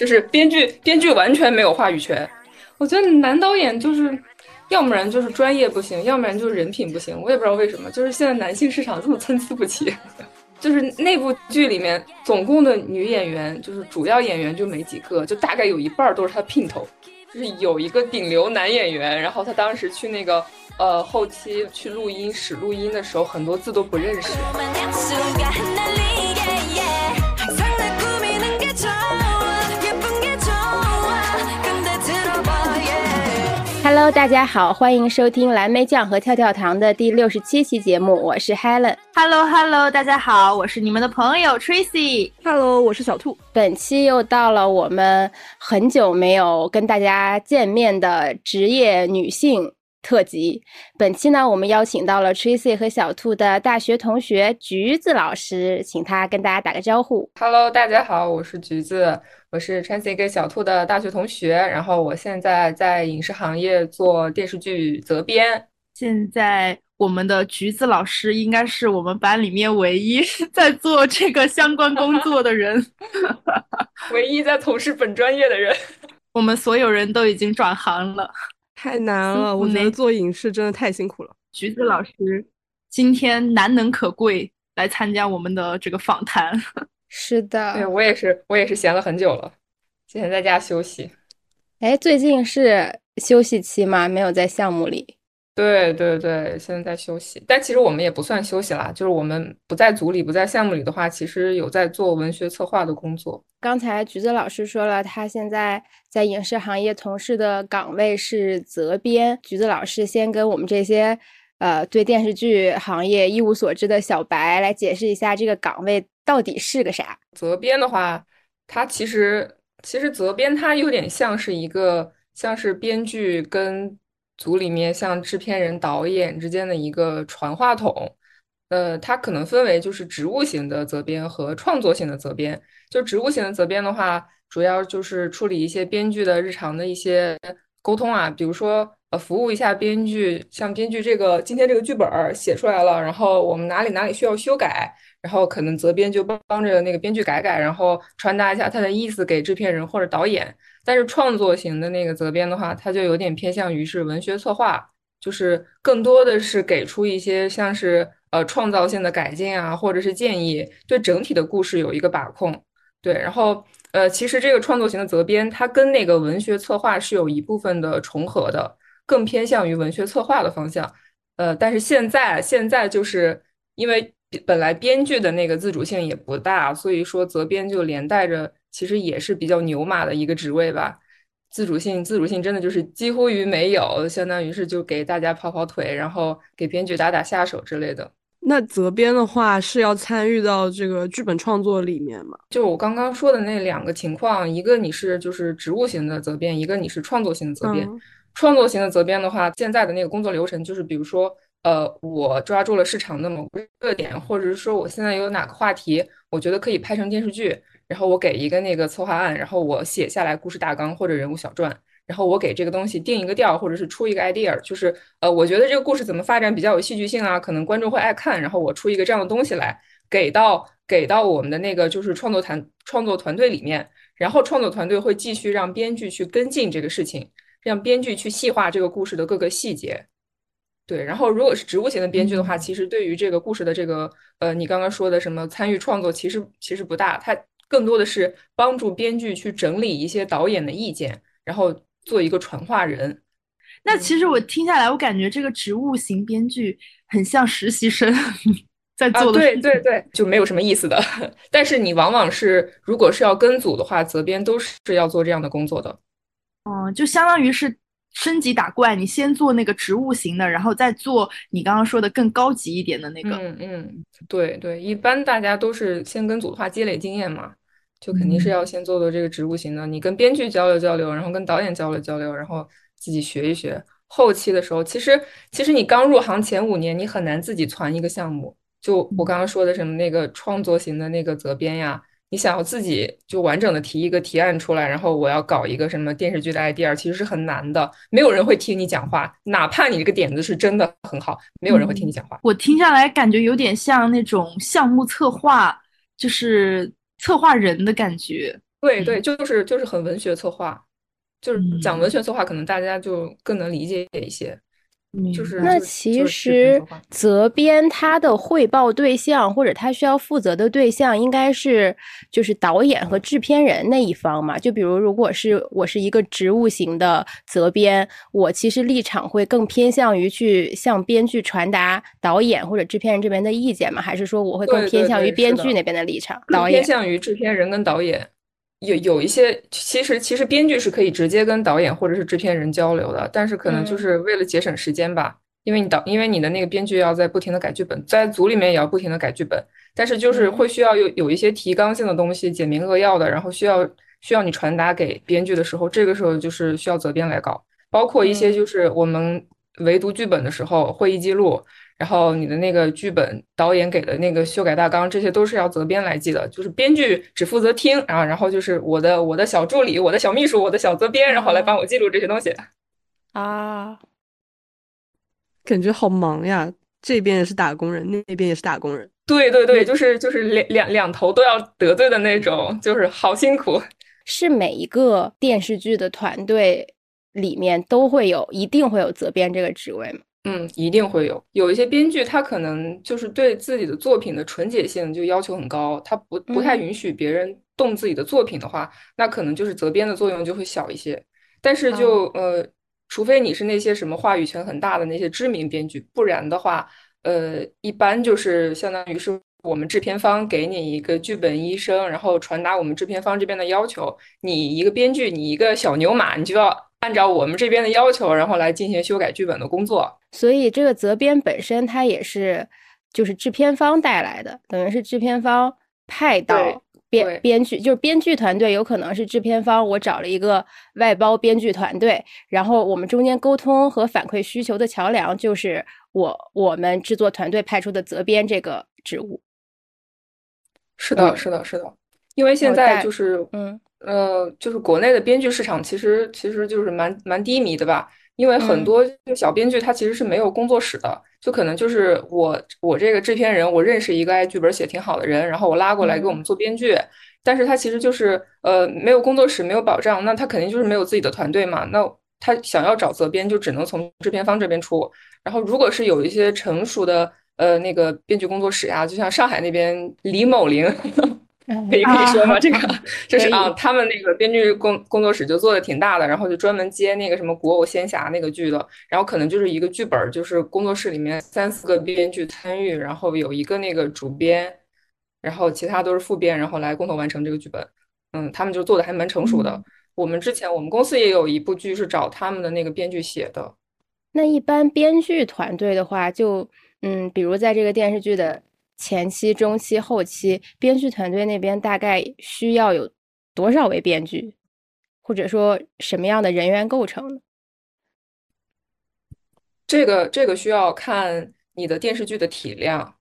就是编剧编剧完全没有话语权。我觉得男导演就是，要不然就是专业不行，要不然就是人品不行。我也不知道为什么，就是现在男性市场这么参差不齐。就是那部剧里面总共的女演员，就是主要演员就没几个，就大概有一半都是他姘头。就是有一个顶流男演员，然后他当时去那个呃后期去录音室录音的时候，很多字都不认识。Hello，大家好，欢迎收听蓝莓酱和跳跳糖的第六十七期节目，我是 Helen。Hello，Hello，大家好，我是你们的朋友 Tracy。Hello，我是小兔。本期又到了我们很久没有跟大家见面的职业女性。特辑，本期呢，我们邀请到了 Tracy 和小兔的大学同学橘子老师，请他跟大家打个招呼。Hello，大家好，我是橘子，我是 Tracy 跟小兔的大学同学，然后我现在在影视行业做电视剧责编。现在我们的橘子老师应该是我们班里面唯一 在做这个相关工作的人，唯一在从事本专业的人。我们所有人都已经转行了。太难了，我觉得做影视真的太辛苦了。橘子老师今天难能可贵来参加我们的这个访谈。是的，对我也是，我也是闲了很久了，今天在家休息。哎，最近是休息期吗？没有在项目里。对对对，现在在休息，但其实我们也不算休息啦，就是我们不在组里，不在项目里的话，其实有在做文学策划的工作。刚才橘子老师说了，他现在在影视行业从事的岗位是责编。橘子老师先跟我们这些呃对电视剧行业一无所知的小白来解释一下这个岗位到底是个啥。责编的话，它其实其实责编它有点像是一个像是编剧跟。组里面像制片人、导演之间的一个传话筒，呃，它可能分为就是职务型的责编和创作型的责编。就职务型的责编的话，主要就是处理一些编剧的日常的一些沟通啊，比如说呃，服务一下编剧，像编剧这个今天这个剧本写出来了，然后我们哪里哪里需要修改，然后可能责编就帮帮着那个编剧改改，然后传达一下他的意思给制片人或者导演。但是创作型的那个责编的话，它就有点偏向于是文学策划，就是更多的是给出一些像是呃创造性的改进啊，或者是建议，对整体的故事有一个把控。对，然后呃，其实这个创作型的责编，它跟那个文学策划是有一部分的重合的，更偏向于文学策划的方向。呃，但是现在现在就是因为本来编剧的那个自主性也不大，所以说责编就连带着。其实也是比较牛马的一个职位吧，自主性自主性真的就是几乎于没有，相当于是就给大家跑跑腿，然后给编剧打打下手之类的。那责编的话是要参与到这个剧本创作里面吗？就我刚刚说的那两个情况，一个你是就是职务型的责编，一个你是创作型的责编。创作型的责编的话，现在的那个工作流程就是，比如说，呃，我抓住了市场的某个热点，或者是说我现在有哪个话题，我觉得可以拍成电视剧。然后我给一个那个策划案，然后我写下来故事大纲或者人物小传，然后我给这个东西定一个调，或者是出一个 idea，就是呃，我觉得这个故事怎么发展比较有戏剧性啊，可能观众会爱看，然后我出一个这样的东西来，给到给到我们的那个就是创作团创作团队里面，然后创作团队会继续让编剧去跟进这个事情，让编剧去细化这个故事的各个细节。对，然后如果是植物型的编剧的话，其实对于这个故事的这个呃，你刚刚说的什么参与创作，其实其实不大，他。更多的是帮助编剧去整理一些导演的意见，然后做一个传话人。那其实我听下来，我感觉这个职务型编剧很像实习生在做的。对对对，就没有什么意思的。但是你往往是，如果是要跟组的话，责编都是要做这样的工作的。嗯，就相当于是升级打怪，你先做那个职务型的，然后再做你刚刚说的更高级一点的那个。嗯嗯，对对，一般大家都是先跟组的话积累经验嘛。就肯定是要先做做这个职务型的，你跟编剧交流交流，然后跟导演交流交流，然后自己学一学。后期的时候，其实其实你刚入行前五年，你很难自己攒一个项目。就我刚刚说的什么那个创作型的那个责编呀，你想要自己就完整的提一个提案出来，然后我要搞一个什么电视剧的 idea，其实是很难的。没有人会听你讲话，哪怕你这个点子是真的很好，没有人会听你讲话。我听下来感觉有点像那种项目策划，就是。策划人的感觉，对对，就是就是很文学策划，就是讲文学策划，可能大家就更能理解一些。就是那其实责编他的汇报对象或者他需要负责的对象应该是就是导演和制片人那一方嘛。就比如如果是我是一个职务型的责编，我其实立场会更偏向于去向编剧传达导演或者制片人这边的意见嘛？还是说我会更偏向于编剧那边的立场？导演偏向于制片人跟导演。有有一些，其实其实编剧是可以直接跟导演或者是制片人交流的，但是可能就是为了节省时间吧，因为你导因为你的那个编剧要在不停的改剧本，在组里面也要不停的改剧本，但是就是会需要有有一些提纲性的东西，简明扼要的，然后需要需要你传达给编剧的时候，这个时候就是需要责编来搞，包括一些就是我们唯读剧本的时候，会议记录。然后你的那个剧本导演给的那个修改大纲，这些都是要责编来记的，就是编剧只负责听，啊然后就是我的我的小助理、我的小秘书、我的小责编，然后来帮我记录这些东西。啊，感觉好忙呀！这边也是打工人，那边也是打工人。对对对，就是就是两两两头都要得罪的那种，就是好辛苦。是每一个电视剧的团队里面都会有，一定会有责编这个职位吗？嗯，一定会有。有一些编剧，他可能就是对自己的作品的纯洁性就要求很高，他不不太允许别人动自己的作品的话，那可能就是责编的作用就会小一些。但是就呃，除非你是那些什么话语权很大的那些知名编剧，不然的话，呃，一般就是相当于是我们制片方给你一个剧本医生，然后传达我们制片方这边的要求。你一个编剧，你一个小牛马，你就要。按照我们这边的要求，然后来进行修改剧本的工作。所以这个责编本身它也是，就是制片方带来的，等于是制片方派到编编剧，就是编剧团队有可能是制片方，我找了一个外包编剧团队，然后我们中间沟通和反馈需求的桥梁就是我我们制作团队派出的责编这个职务。是的，是的，是的，因为现在就是嗯。呃，就是国内的编剧市场其实其实就是蛮蛮低迷的吧，因为很多就小编剧他其实是没有工作室的，就可能就是我我这个制片人，我认识一个爱剧本写挺好的人，然后我拉过来给我们做编剧，但是他其实就是呃没有工作室，没有保障，那他肯定就是没有自己的团队嘛，那他想要找责编就只能从制片方这边出，然后如果是有一些成熟的呃那个编剧工作室呀，就像上海那边李某林。可以可以说吗？这个 就是啊，他们那个编剧工工作室就做的挺大的，然后就专门接那个什么古偶仙侠那个剧的，然后可能就是一个剧本，就是工作室里面三四个编剧参与，然后有一个那个主编，然后其他都是副编，然后来共同完成这个剧本。嗯，他们就做的还蛮成熟的。我们之前我们公司也有一部剧是找他们的那个编剧写的。那一般编剧团队的话，就嗯，比如在这个电视剧的。前期、中期、后期，编剧团队那边大概需要有多少位编剧，或者说什么样的人员构成呢？这个这个需要看你的电视剧的体量，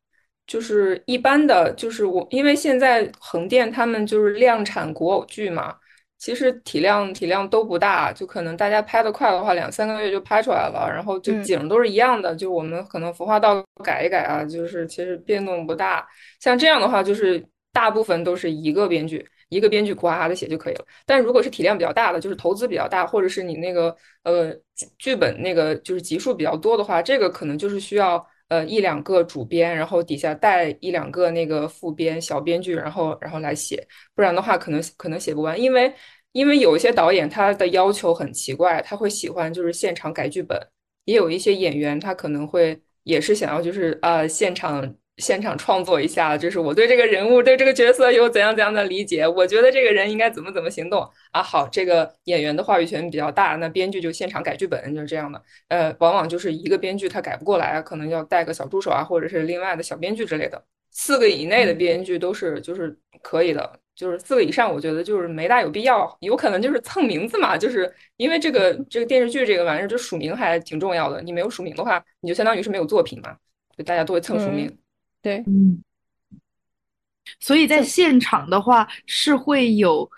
就是一般的，就是我因为现在横店他们就是量产国偶剧嘛。其实体量体量都不大，就可能大家拍的快的话，两三个月就拍出来了，然后就景都是一样的，就我们可能服化道改一改啊，就是其实变动不大。像这样的话，就是大部分都是一个编剧，一个编剧呱的写就可以了。但如果是体量比较大的，就是投资比较大，或者是你那个呃剧本那个就是集数比较多的话，这个可能就是需要呃一两个主编，然后底下带一两个那个副编小编剧，然后然后来写，不然的话可能可能写不完，因为。因为有一些导演他的要求很奇怪，他会喜欢就是现场改剧本，也有一些演员他可能会也是想要就是呃现场现场创作一下，就是我对这个人物对这个角色有怎样怎样的理解，我觉得这个人应该怎么怎么行动啊。好，这个演员的话语权比较大，那编剧就现场改剧本就是这样的。呃，往往就是一个编剧他改不过来，可能要带个小助手啊，或者是另外的小编剧之类的。四个以内的编剧都是就是可以的。就是四个以上，我觉得就是没大有必要，有可能就是蹭名字嘛，就是因为这个这个电视剧这个玩意儿，就署名还挺重要的。你没有署名的话，你就相当于是没有作品嘛，就大家都会蹭署名。对，嗯。所以在现场的话，是会有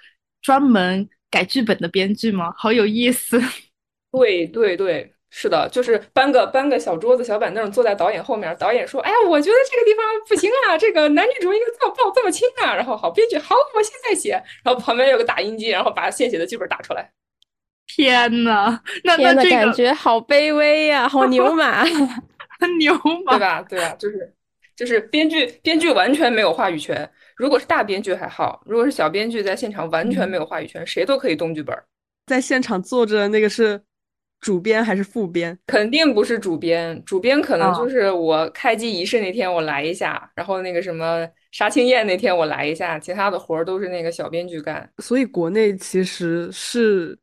专门改剧本的编剧吗？好有意思。对对对，是的，就是搬个搬个小桌子、小板凳坐在导演后面，导演说：“哎呀，我觉得这个地方不行啊，这个男女主应该这么抱这么亲啊。”然后好，编剧好，我现在写。然后旁边有个打印机，然后把现写的剧本打出来。天呐，那，那这感觉好卑微呀、好牛马。牛马对吧？对吧？就是就是编剧编剧完全没有话语权。如果是大编剧还好，如果是小编剧在现场完全没有话语权，谁都可以动剧本。在现场坐着的那个是主编还是副编？肯定不是主编，主编可能哦就是我开机仪式那天我来一下，然后那个什么杀青宴那天我来一下，其他的活儿都是那个小编剧干。所以国内其实是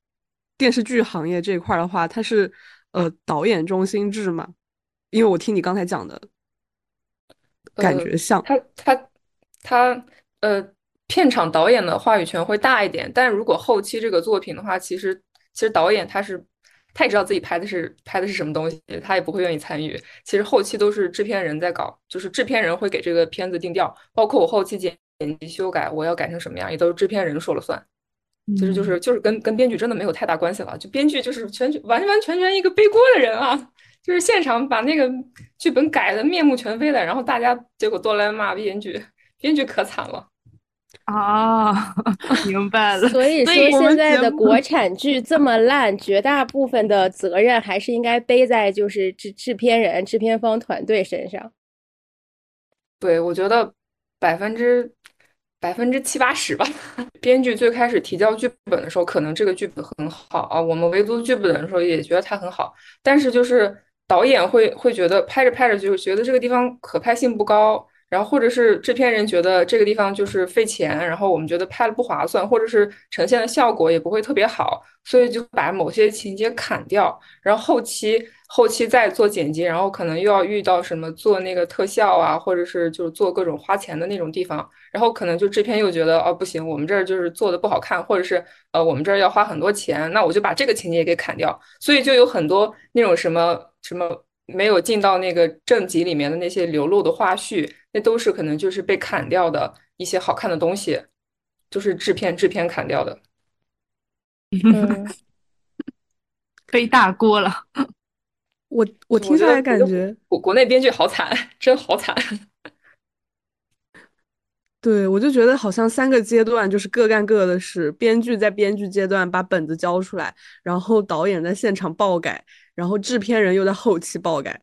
电视剧行业这一块儿的话，它是呃导演中心制嘛？因为我听你刚才讲的，感呃觉像。他他他呃，片场导演的话语权会大一点，但如果后期这个作品的话，其实其实导演他是他也知道自己拍的是拍的是什么东西，他也不会愿意参与。其实后期都是制片人在搞，就是制片人会给这个片子定调，包括我后期剪剪辑修改，我要改成什么样，也都是制片人说了算。其实就是就是跟跟编剧真的没有太大关系了，就编剧就是全完完全全一个背锅的人啊，就是现场把那个剧本改的面目全非的，然后大家结果都来骂编剧，编剧可惨了。啊，明白了。所以说，现在的国产剧这么烂，绝大部分的责任还是应该背在就是制制片人、制片方团队身上。对，我觉得百分之百分之七八十吧。编剧最开始提交剧本的时候，可能这个剧本很好啊，我们围读剧本的时候也觉得它很好，但是就是导演会会觉得拍着拍着就觉得这个地方可拍性不高，然后或者是制片人觉得这个地方就是费钱，然后我们觉得拍了不划算，或者是呈现的效果也不会特别好，所以就把某些情节砍掉，然后后期后期再做剪辑，然后可能又要遇到什么做那个特效啊，或者是就是做各种花钱的那种地方，然后可能就制片又觉得哦不行，我们这儿就是做的不好看，或者是呃我们这儿要花很多钱，那我就把这个情节给砍掉，所以就有很多那种什么什么没有进到那个正集里面的那些流露的花絮，那都是可能就是被砍掉的一些好看的东西，就是制片制片砍掉的。嗯，背大锅了。我我我听下来感觉，国国内编剧好惨，真好惨。对，我就觉得好像三个阶段就是各干各的事，编剧在编剧阶段把本子交出来，然后导演在现场爆改，然后制片人又在后期爆改，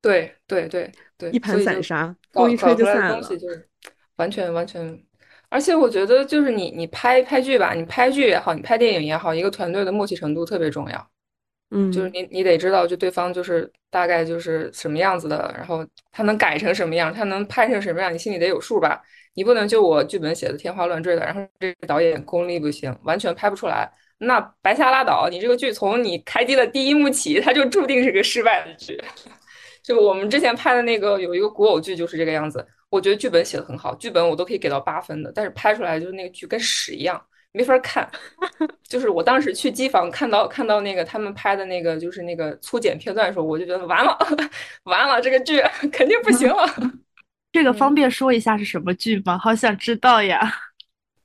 对对对对，一盘散沙，搞风一吹就散了。东西就是完全完全，而且我觉得就是你你拍拍剧吧，你拍剧也好，你拍电影也好，一个团队的默契程度特别重要。嗯就是嗯，你你得知道，就对方就是大概就是什么样子的，然后他能改成什么样，他能拍成什么样，你心里得有数吧。你不能就我剧本写的天花乱坠的，然后这个导演功力不行，完全拍不出来，那白瞎拉倒。你这个剧从你开机的第一幕起，它就注定是个失败的剧。就我们之前拍的那个有一个古偶剧就是这个样子，我觉得剧本写的很好，剧本我都可以给到八分的，但是拍出来就是那个剧跟屎一样，没法看。就是我当时去机房看到看到那个他们拍的那个就是那个粗剪片段的时候，我就觉得完了 完了，这个剧肯定不行了。这个方便说一下是什么剧吗？好想知道呀！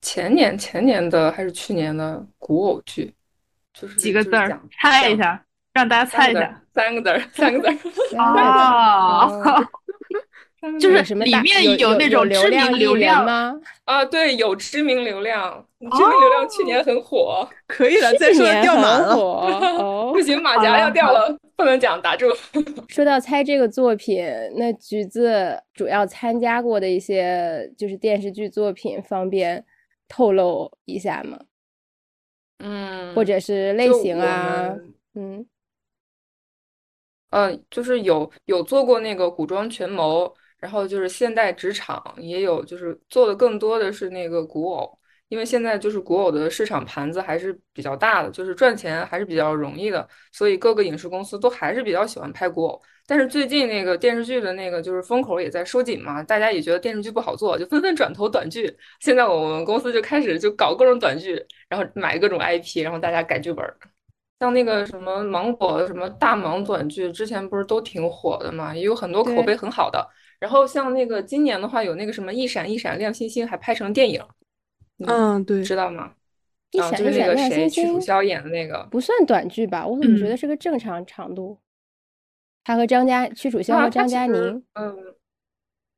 前年前年的还是去年的古偶剧，就是几个字儿猜一下，让大家猜一下。三个字儿，三个字儿，哦，就是有什么里面有那种知名流量流量吗？啊，对，有知名流量，知名流量去年很火，可以了，再说掉马了。不。行，马甲要掉了，不能讲，打住。说到猜这个作品，那橘子主要参加过的一些就是电视剧作品，方便透露一下吗？嗯，或者是类型啊？们嗯，呃，就是有有做过那个古装权谋，然后就是现代职场，也有就是做的更多的是那个古偶，因为现在就是古偶的市场盘子还是比较大的，就是赚钱还是比较容易的，所以各个影视公司都还是比较喜欢拍古偶。但是最近那个电视剧的那个就是风口也在收紧嘛，大家也觉得电视剧不好做，就纷纷转投短剧。现在我们公司就开始就搞各种短剧，然后买各种 IP，然后大家改剧本儿。像那个什么芒果什么大芒短剧，之前不是都挺火的嘛，也有很多口碑很好的。然后像那个今年的话，有那个什么一闪一闪亮星星，还拍成电影，你嗯，对，知道吗？啊，一闪就是那个一闪亮谁星星屈楚萧演的那个，不算短剧吧？我怎么觉嗯得是个正常长度？他和张嘉屈楚萧啊，和张嘉宁，嗯，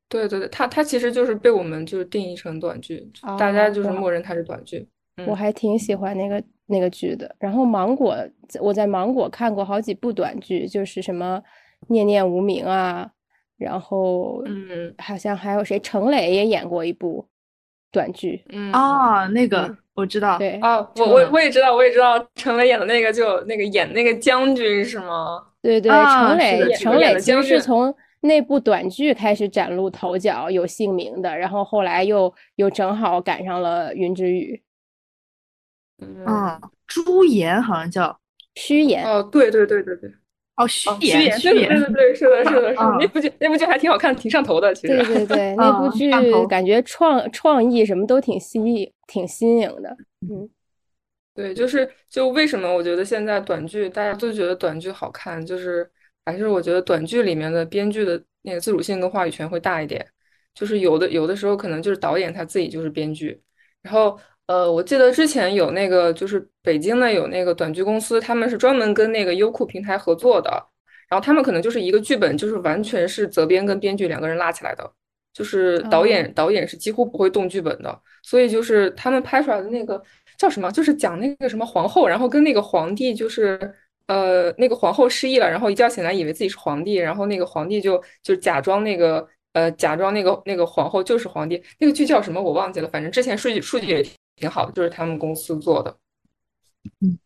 对对对，他他其实就是被我们就是定义成短剧，大家就是默认他是短剧。我嗯还挺喜欢那个那个剧的。然后芒果，我在芒果看过好几部短剧，就是什么《念念无名》啊，然后嗯好像还有谁，程磊也演过一部短剧。嗯。啊，那个嗯我知道，对。啊，我我我也知道，我也知道，陈磊演的那个就那个演那个将军是吗？对对，啊是程磊的程演磊其实是从那部短剧开始崭露头角，有姓名的，然后后来又又正好赶上了云之羽，嗯，嗯，朱颜好像叫。虚颜。哦，对对对对对，哦，虚演，虚颜，演，虚对对对是的，是的，是的啊，那部剧那部剧还挺好看，挺上头的，其实。对对对，那部嗯剧感觉创创意什么都挺新挺新颖的。嗯对，就是就为什么我觉得现在短剧大家都觉得短剧好看，就是还是我觉得短剧里面的编剧的那个自主性跟话语权会大一点。就是有的有的时候可能就是导演他自己就是编剧，然后呃，我记得之前有那个就是北京的有那个短剧公司，他们是专门跟那个优酷平台合作的，然后他们可能就是一个剧本，就是完全是责编跟编剧两个人拉起来的，就是导演、导演是几乎不会动剧本的，所以就是他们拍出来的那个叫什么，就是讲那个什么皇后，然后跟那个皇帝就是呃那个皇后失忆了，然后一觉醒来以为自己是皇帝，然后那个皇帝就就假装那个呃假装那个那个皇后就是皇帝，那个剧叫什么？我忘记了，反正之前数据数据也挺好的，就是他们公司做的。嗯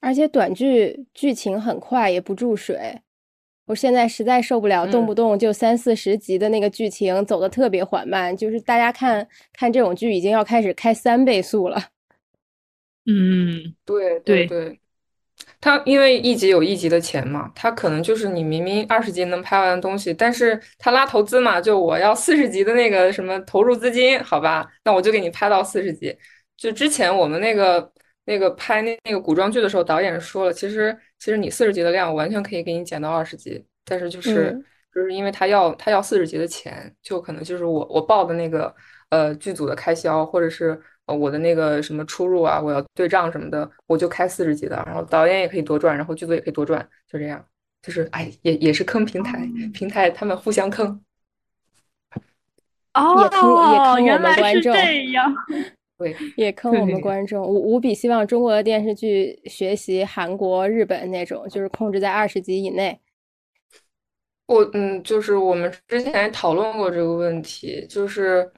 而且短剧剧情很快，也不注水。我现在实在受不了，动嗯不动就三四十集的那个剧情走的特别缓慢，就是大家看看这种剧已经要开始开三倍速了。嗯，对对对，他因为一集有一集的钱嘛，他可能就是你明明二十集能拍完的东西，但是他拉投资嘛，就我要四十集的那个什么投入资金，好吧，那我就给你拍到四十集。就之前我们那个那个拍那那个古装剧的时候，导演说了，其实其实你四十集的量，我完全可以给你减到二十集，但是就是、嗯就是因为他要他要四十集的钱，就可能就是我我报的那个呃剧组的开销，或者是呃我的那个什么出入啊，我要对账什么的，我就开四十集的，然后导演也可以多赚，然后剧组也可以多赚，就这样，就是哎也也是坑平台，平台他们互相坑，哦，也坑也坑我们观众这。样，对，也坑我们观众，无无比希望中国的电视剧学习韩国、日本那种，就是控制在二十集以内。我嗯，就是我们之前讨论过这个问题，就是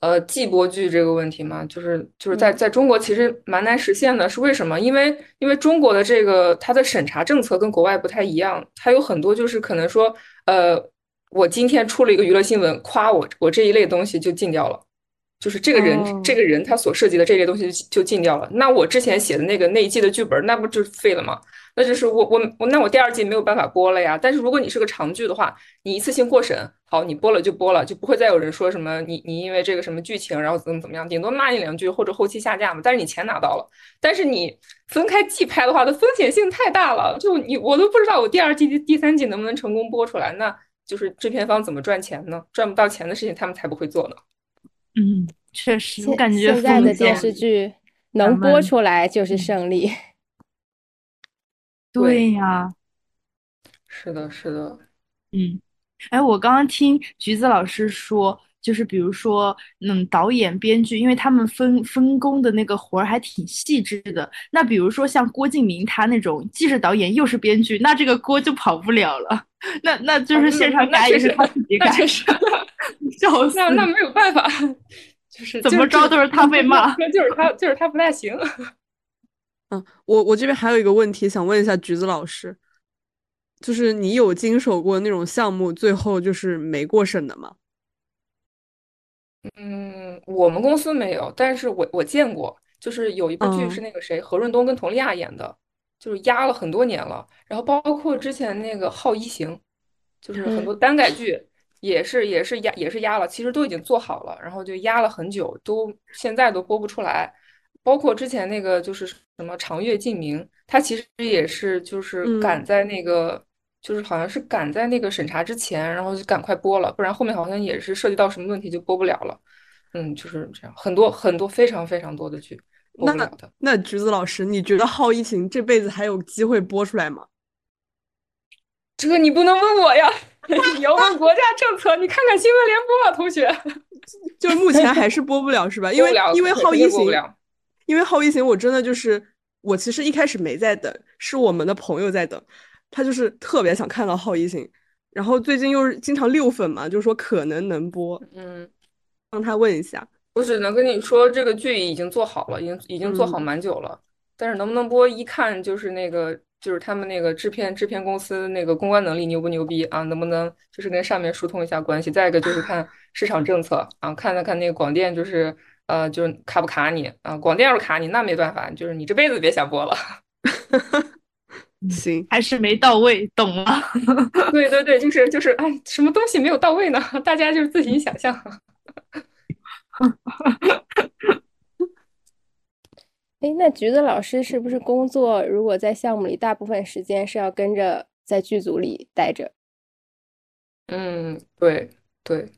呃季播剧这个问题嘛，就是就是在嗯在中国其实蛮难实现的，是为什么？因为因为中国的这个它的审查政策跟国外不太一样，它有很多就是可能说呃我今天出了一个娱乐新闻，夸我我这一类东西就禁掉了。就是这个人，哦这个人他所涉及的这类东西就就禁掉了。那我之前写的那个那一季的剧本，那不就废了吗？那就是我我我那我第二季没有办法播了呀。但是如果你是个长剧的话，你一次性过审，好，你播了就播了，就不会再有人说什么你你因为这个什么剧情，然后怎么怎么样，顶多骂你两句或者后期下架嘛。但是你钱拿到了。但是你分开季拍的话，它风险性太大了，就你我都不知道我第二季、第第三季能不能成功播出来。那就是制片方怎么赚钱呢？赚不到钱的事情，他们才不会做呢。嗯，确实，我现感觉现在的电视剧能播出来就是嗯胜利。对呀，是的，是的。嗯，哎，我刚刚听橘子老师说，就是比如说，嗯，导演、编剧，因为他们分分工的那个活儿还挺细致的。那比如说像郭敬明他那种，既是导演又是编剧，那这个锅就跑不了了。那那就是啊现场改也是他自己改，那确实，笑死那那没有办法，就是怎么着都是他被骂那就是他就是他不太行。嗯，我我这边还有一个问题想问一下橘子老师，就是你有经手过那种项目最后就是没过审的吗？嗯，我们公司没有，但是我我见过，就是有一部剧是嗯那个谁何润东跟佟丽娅演的，就是压了很多年了。然后包括之前那个《好一行》，就是很多耽改剧也是也是压也是压了，其实都已经做好了，然后就压了很久，都现在都播不出来。包括之前那个就是什么《长月烬明》，它其实也是就是嗯赶在那个。就是好像是赶在那个审查之前，然后就赶快播了，不然后面好像也是涉及到什么问题就播不了了。嗯，就是这样，很多很多非常非常多的剧播不了的。那橘子老师，你觉得《好疫情》这辈子还有机会播出来吗？这个你不能问我呀，你要问国家政策。你看看新闻联播吧，同学。就是目前还是播不了是吧？因为因为《好疫情》，因为《好疫情》，我真的就是我其实一开始没在等，是我们的朋友在等，他就是特别想看到《好疫情》，然后最近又是经常六粉嘛，就说可能能播，嗯，让他问一下。我只能跟你说，这个剧已经做好了，已经已经做好蛮久了，但是能不能播，一看就是那个。就是他们那个制片制片公司那个公关能力牛不牛逼啊？能不能就是跟上面疏通一下关系？再一个就是看 市场政策啊，看了看那个广电就是呃，就是卡不卡你啊？广电要是卡你，那没办法，就是你这辈子别想播了。行，还是没到位，懂吗。对对对，就是就是，哎，什么东西没有到位呢？大家就是自己想象。哎，那橘子老师是不是工作？如果在项目里，大部分时间是要跟着在剧组里待着？嗯，对对，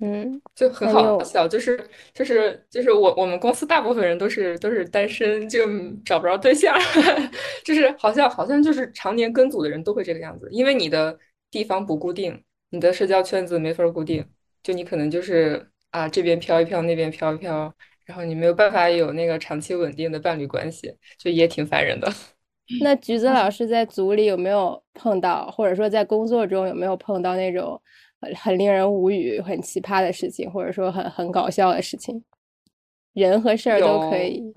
嗯，就很好笑，就是就是就是我我们公司大部分人都是都是单身，就找不着对象，就是好像好像就是常年跟组的人都会这个样子，因为你的地方不固定，你的社交圈子没法固定，就你可能就是啊这边飘一飘，那边飘一飘。然后你没有办法有那个长期稳定的伴侣关系，就也挺烦人的。那橘子老师在组里有没有碰到，或者说在工作中有没有碰到那种很令人无语、很奇葩的事情，或者说很很搞笑的事情？人和事儿都可以。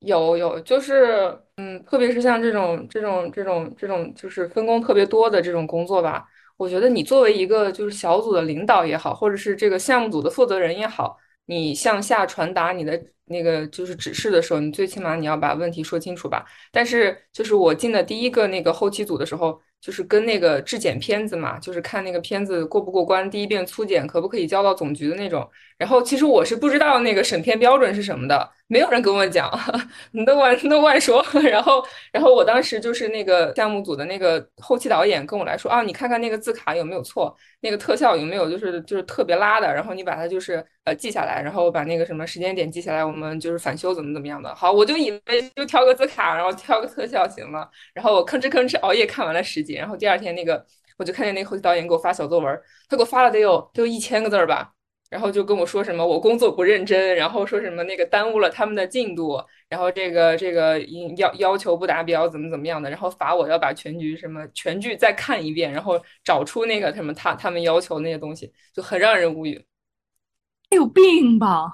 有有，就是嗯，特别是像这种这种这种这种，就是分工特别多的这种工作吧。我觉得你作为一个就是小组的领导也好，或者是这个项目组的负责人也好。你向下传达你的那个就是指示的时候，你最起码你要把问题说清楚吧。但是就是我进的第一个那个后期组的时候，就是跟那个质检片子嘛，就是看那个片子过不过关，第一遍粗检可不可以交到总局的那种。然后其实我是不知道那个审片标准是什么的。没有人跟我讲，你都乱都乱说。然后，然后我当时就是那个项目组的那个后期导演跟我来说啊，你看看那个字卡有没有错，那个特效有没有就是就是特别拉的，然后你把它就是呃记下来，然后把那个什么时间点记下来，我们就是返修怎么怎么样的。好，我就以为就挑个字卡，然后挑个特效行了。然后我吭哧吭哧熬夜看完了十集，然后第二天那个我就看见那个后期导演给我发小作文，他给我发了得有得有一千个字儿吧。然后就跟我说什么我工作不认真，然后说什么那个耽误了他们的进度，然后这个这个要要求不达标，怎么怎么样的，然后罚我要把全局什么全剧再看一遍，然后找出那个什么他他们要求那些东西，就很让人无语。有病吧？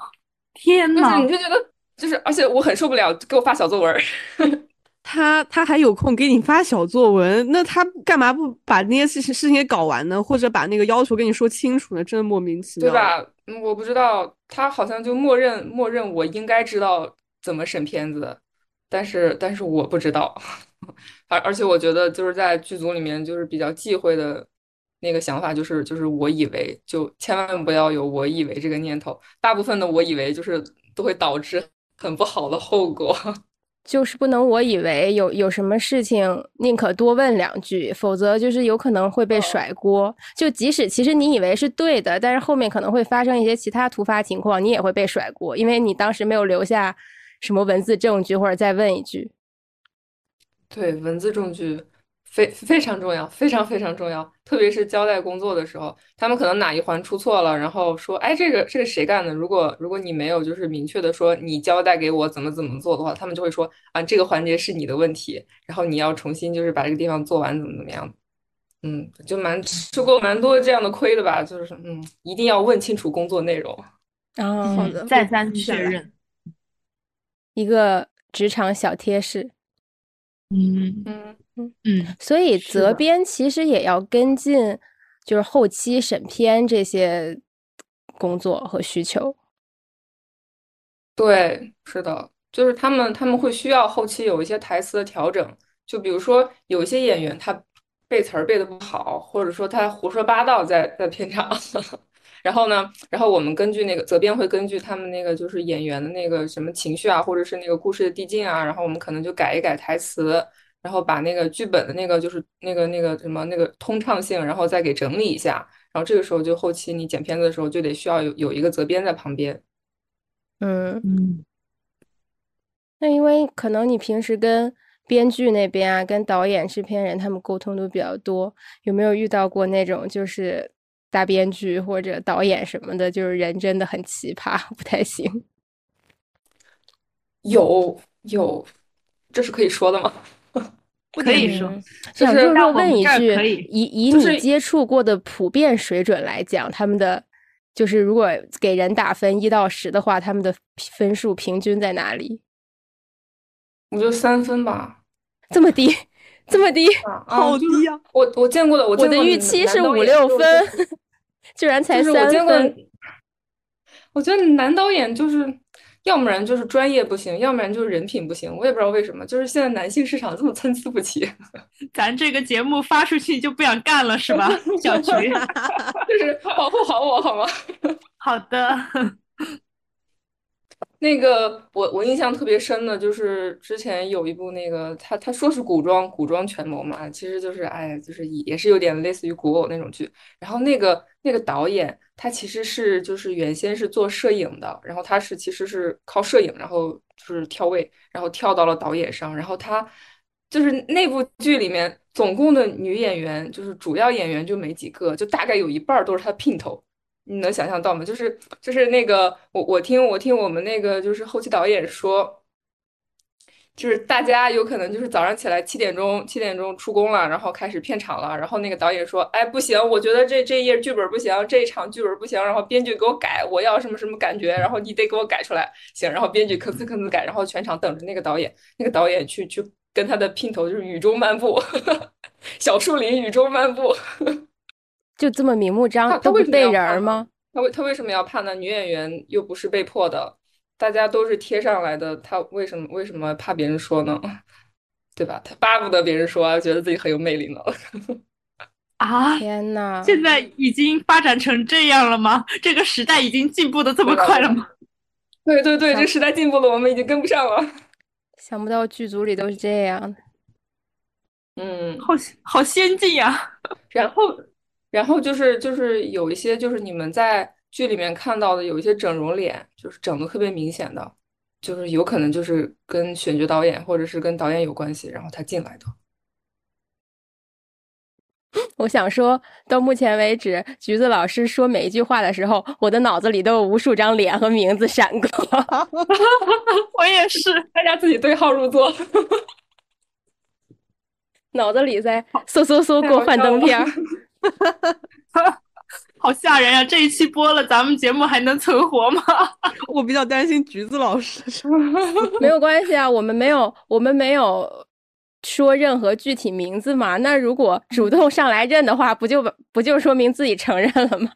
天呐，你就觉得就是，而且我很受不了，给我发小作文。他他还有空给你发小作文，那他干嘛不把那些事情事情给搞完呢？或者把那个要求跟你说清楚呢？真的莫名其妙，对吧？嗯，我不知道，他好像就默认默认我应该知道怎么审片子，但是但是我不知道，而而且我觉得就是在剧组里面就是比较忌讳的那个想法就是就是我以为就千万不要有我以为这个念头，大部分的我以为就是都会导致很不好的后果。就是不能，我以为有有什么事情，宁可多问两句，否则就是有可能会被甩锅。就即使其实你以为是对的，但是后面可能会发生一些其他突发情况，你也会被甩锅，因为你当时没有留下什么文字证据，或者再问一句。对，文字证据。非非常重要，非常非常重要，特别是交代工作的时候，他们可能哪一环出错了，然后说，哎，这个这个谁干的？如果如果你没有就是明确的说你交代给我怎么怎么做的话，他们就会说啊，这个环节是你的问题，然后你要重新就是把这个地方做完，怎么怎么样？嗯，就蛮吃过蛮多这样的亏的吧，就是嗯，一定要问清楚工作内容。啊，好的，再三确认，一个职场小贴士。嗯嗯。嗯嗯，所以责编其实也要跟进，就是后期审片这些工作和需求。对，是的，就是他们他们会需要后期有一些台词的调整，就比如说有一些演员他背词儿背的不好，或者说他胡说八道在在片场，然后呢，然后我们根据那个责编会根据他们那个就是演员的那个什么情绪啊，或者是那个故事的递进啊，然后我们可能就改一改台词。然后把那个剧本的那个就是那个那个什么那个通畅性，然后再给整理一下，然后这个时候就后期你剪片子的时候就得需要有有一个责编在旁边。嗯嗯。那因为可能你平时跟编剧那边啊，跟导演、制片人他们沟通都比较多，有没有遇到过那种就是大编剧或者导演什么的，就是人真的很奇葩，不太行？有有，这是可以说的吗？不可以说，想就是问一句，以以你接触过的普遍水准来讲，他们的就是如果给人打分一到十的话，他们的分数平均在哪里？我觉得三分吧，这么低，这么低，好低啊！我我见过的，我我的预期是五六分，居然才三分。我觉得男导演就是。要不然就是专业不行，要不然就是人品不行，我也不知道为什么，就是现在男性市场这么参差不齐。咱这个节目发出去就不想干了是吧，小 菊？就是保护好我好吗？好的。那个我我印象特别深的就是之前有一部那个他他说是古装古装权谋嘛，其实就是哎就是也是有点类似于古偶那种剧。然后那个那个导演他其实是就是原先是做摄影的，然后他是其实是靠摄影，然后就是跳位，然后跳到了导演上。然后他就是那部剧里面总共的女演员就是主要演员就没几个，就大概有一半都是他姘头。你能想象到吗？就是就是那个我我听我听我们那个就是后期导演说，就是大家有可能就是早上起来七点钟七点钟出工了，然后开始片场了，然后那个导演说，哎不行，我觉得这这页剧本不行，这一场剧本不行，然后编剧给我改，我要什么什么感觉，然后你得给我改出来，行，然后编剧吭哧吭哧改，然后全场等着那个导演，那个导演去去跟他的姘头就是雨中漫步，小树林雨中漫步。就这么明目张他会背人吗？他为他为什么要怕呢？女演员又不是被迫的，大家都是贴上来的，他为什么为什么怕别人说呢？对吧？他巴不得别人说，觉得自己很有魅力呢。啊！天呐，现在已经发展成这样了吗？这个时代已经进步的这么快了吗？对对对，这时代进步了，我们已经跟不上了。想不到剧组里都是这样的。嗯，好好先进呀。然后。然后就是就是有一些就是你们在剧里面看到的有一些整容脸，就是整的特别明显的，就是有可能就是跟选角导演或者是跟导演有关系，然后他进来的。我想说到目前为止，橘子老师说每一句话的时候，我的脑子里都有无数张脸和名字闪过。我也是，大家自己对号入座，脑子里在嗖嗖嗖过幻灯片。好吓人呀！这一期播了，咱们节目还能存活吗？我比较担心橘子老师。没有关系啊，我们没有，我们没有说任何具体名字嘛。那如果主动上来认的话，不就不就说明自己承认了吗？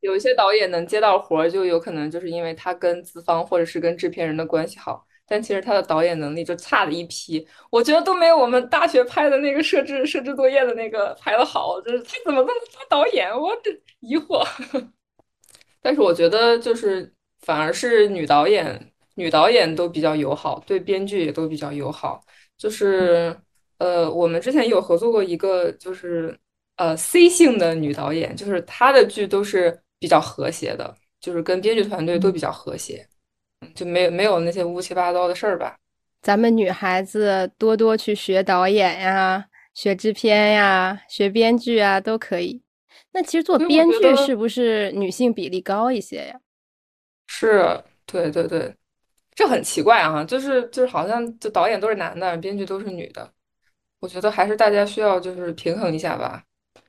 有一些导演能接到活，就有可能就是因为他跟资方或者是跟制片人的关系好。但其实他的导演能力就差的一批，我觉得都没有我们大学拍的那个设置设置作业的那个拍的好。就是他怎么能当导演？我这疑惑。但是我觉得就是反而是女导演，女导演都比较友好，对编剧也都比较友好。就是呃，我们之前有合作过一个，就是呃 C 姓的女导演，就是她的剧都是比较和谐的，就是跟编剧团队都比较和谐。就没有没有那些乌七八糟的事儿吧？咱们女孩子多多去学导演呀，学制片呀，学编剧啊，都可以。那其实做编剧是不是女性比例高一些呀？是，对对对，这很奇怪啊，就是就是好像就导演都是男的，编剧都是女的。我觉得还是大家需要就是平衡一下吧。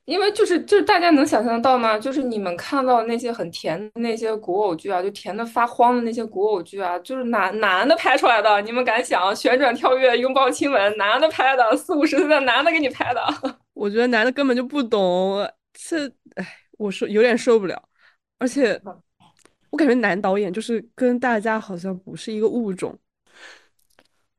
因为就是就是大家能想象到吗？就是你们看到那些很甜的那些古偶剧啊，就甜的发慌的那些古偶剧啊，就是男男的拍出来的，你们敢想？旋转跳跃、拥抱亲吻，男的拍的，四五十岁的男的给你拍的。我觉得男的根本就不懂，这哎，我说有点受不了。而且我感觉男导演就是跟大家好像不是一个物种。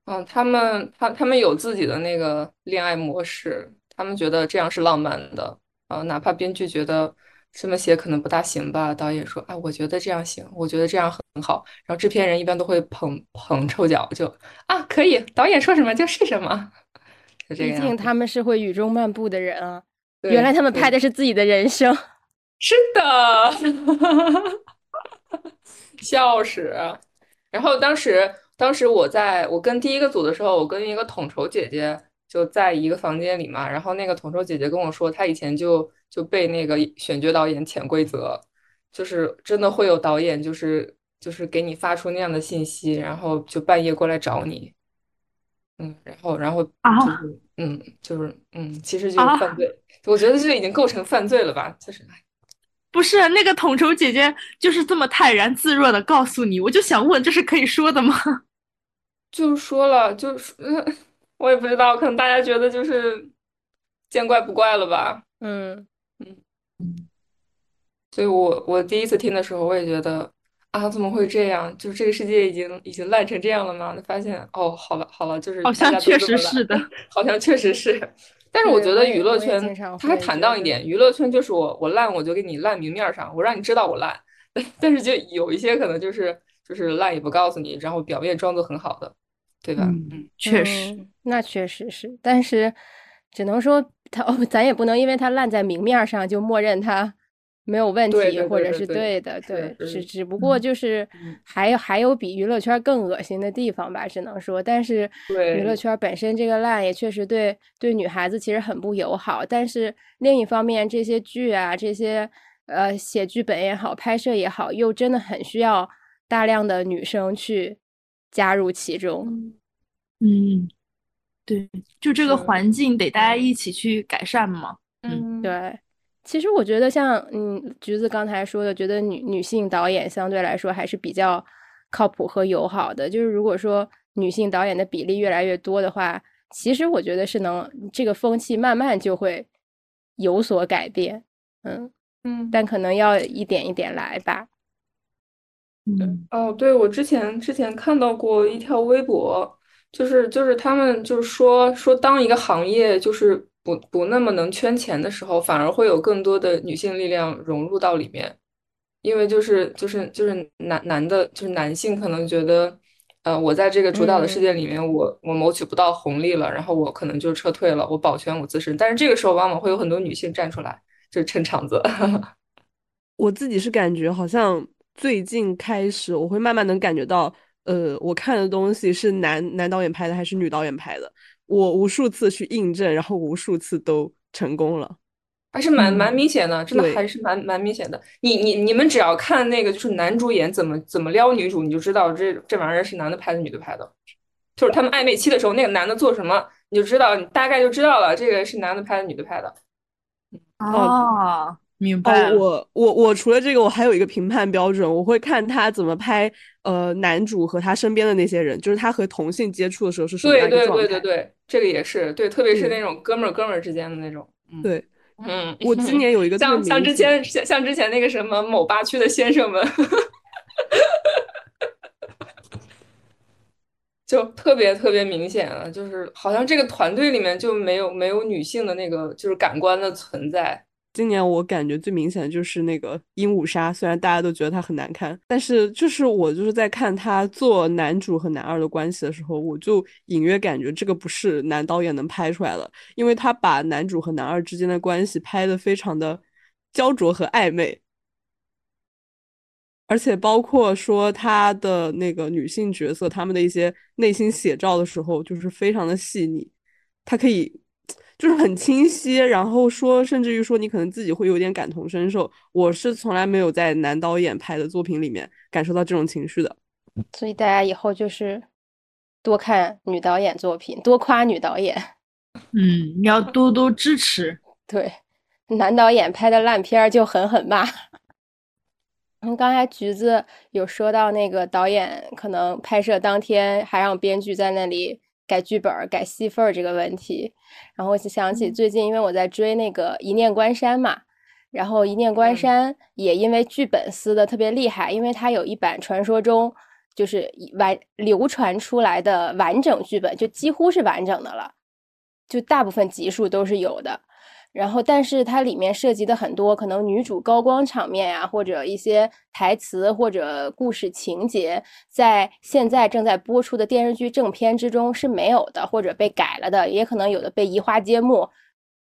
嗯，他们他他们有自己的那个恋爱模式。他们觉得这样是浪漫的呃，哪怕编剧觉得这么写可能不大行吧，导演说：“哎，我觉得这样行，我觉得这样很好。”然后制片人一般都会捧捧臭脚，就啊，可以，导演说什么就是什么。毕竟他们是会雨中漫步的人啊，原来他们拍的是自己的人生。是的，笑死。然后当时，当时我在我跟第一个组的时候，我跟一个统筹姐姐就在一个房间里嘛。然后那个统筹姐姐跟我说，她以前就就被那个选角导演潜规则，就是真的会有导演就是就是给你发出那样的信息，然后就半夜过来找你。嗯，然后然后就是嗯就是嗯，其实就是犯罪。我觉得这已经构成犯罪了吧？就是。不是那个统筹姐姐就是这么泰然自若的告诉你，我就想问，这是可以说的吗？就说了，就是我也不知道，可能大家觉得就是见怪不怪了吧。嗯嗯嗯。所以我我第一次听的时候，我也觉得啊，怎么会这样？就是这个世界已经已经烂成这样了吗？发现哦，好了好了，就是好像确实是的，好像确实是。但是我觉得娱乐圈他还坦荡一点，娱乐圈就是我我烂我就给你烂明面上，我让你知道我烂。但是就有一些可能就是就是烂也不告诉你，然后表面装作很好的，对吧？嗯，确实，那确实是。但是只能说他哦，咱也不能因为他烂在明面上就默认他。没有问题，或者是对的，对，只只不过就是还有还有比娱乐圈更恶心的地方吧，只能说，但是娱乐圈本身这个烂也确实对对女孩子其实很不友好。但是另一方面，这些剧啊，这些呃写剧本也好，拍摄也好，又真的很需要大量的女生去加入其中。嗯，对，就这个环境得大家一起去改善嘛。嗯，对。其实我觉得，像嗯，橘子刚才说的，觉得女女性导演相对来说还是比较靠谱和友好的。就是如果说女性导演的比例越来越多的话，其实我觉得是能这个风气慢慢就会有所改变。嗯嗯，但可能要一点一点来吧。嗯哦，对，我之前之前看到过一条微博，就是就是他们就是说说当一个行业就是。不不那么能圈钱的时候，反而会有更多的女性力量融入到里面，因为就是就是就是男男的，就是男性可能觉得，呃，我在这个主导的世界里面，我我谋取不到红利了，然后我可能就撤退了，我保全我自身。但是这个时候，往往会有很多女性站出来，就撑场子。我自己是感觉，好像最近开始，我会慢慢能感觉到，呃，我看的东西是男男导演拍的还是女导演拍的。我无数次去印证，然后无数次都成功了，还是蛮蛮明显的，真的还是蛮蛮明显的。你你你们只要看那个，就是男主演怎么怎么撩女主，你就知道这这玩意儿是男的拍的，女的拍的。就是他们暧昧期的时候，那个男的做什么，你就知道，你大概就知道了，这个是男的拍的，女的拍的。哦。明白。我我我除了这个，我还有一个评判标准，我会看他怎么拍。呃，男主和他身边的那些人，就是他和同性接触的时候是什么样的状态？对对对对对，这个也是对，特别是那种哥们儿哥们儿之间的那种。对，嗯，我今年有一个 像像之前像像之前那个什么某八区的先生们，就特别特别明显了，就是好像这个团队里面就没有没有女性的那个就是感官的存在。今年我感觉最明显的就是那个鹦鹉杀，虽然大家都觉得它很难看，但是就是我就是在看他做男主和男二的关系的时候，我就隐约感觉这个不是男导演能拍出来的，因为他把男主和男二之间的关系拍的非常的焦灼和暧昧，而且包括说他的那个女性角色他们的一些内心写照的时候，就是非常的细腻，他可以。就是很清晰，然后说，甚至于说，你可能自己会有点感同身受。我是从来没有在男导演拍的作品里面感受到这种情绪的。所以大家以后就是多看女导演作品，多夸女导演。嗯，你要多多支持。对，男导演拍的烂片就狠狠骂。嗯，刚才橘子有说到那个导演可能拍摄当天还让编剧在那里。改剧本、改戏份这个问题，然后我就想起最近，因为我在追那个《一念关山》嘛，然后《一念关山》也因为剧本撕的特别厉害，因为它有一版传说中就是完流传出来的完整剧本，就几乎是完整的了，就大部分集数都是有的。然后，但是它里面涉及的很多可能女主高光场面呀，或者一些台词或者故事情节，在现在正在播出的电视剧正片之中是没有的，或者被改了的，也可能有的被移花接木，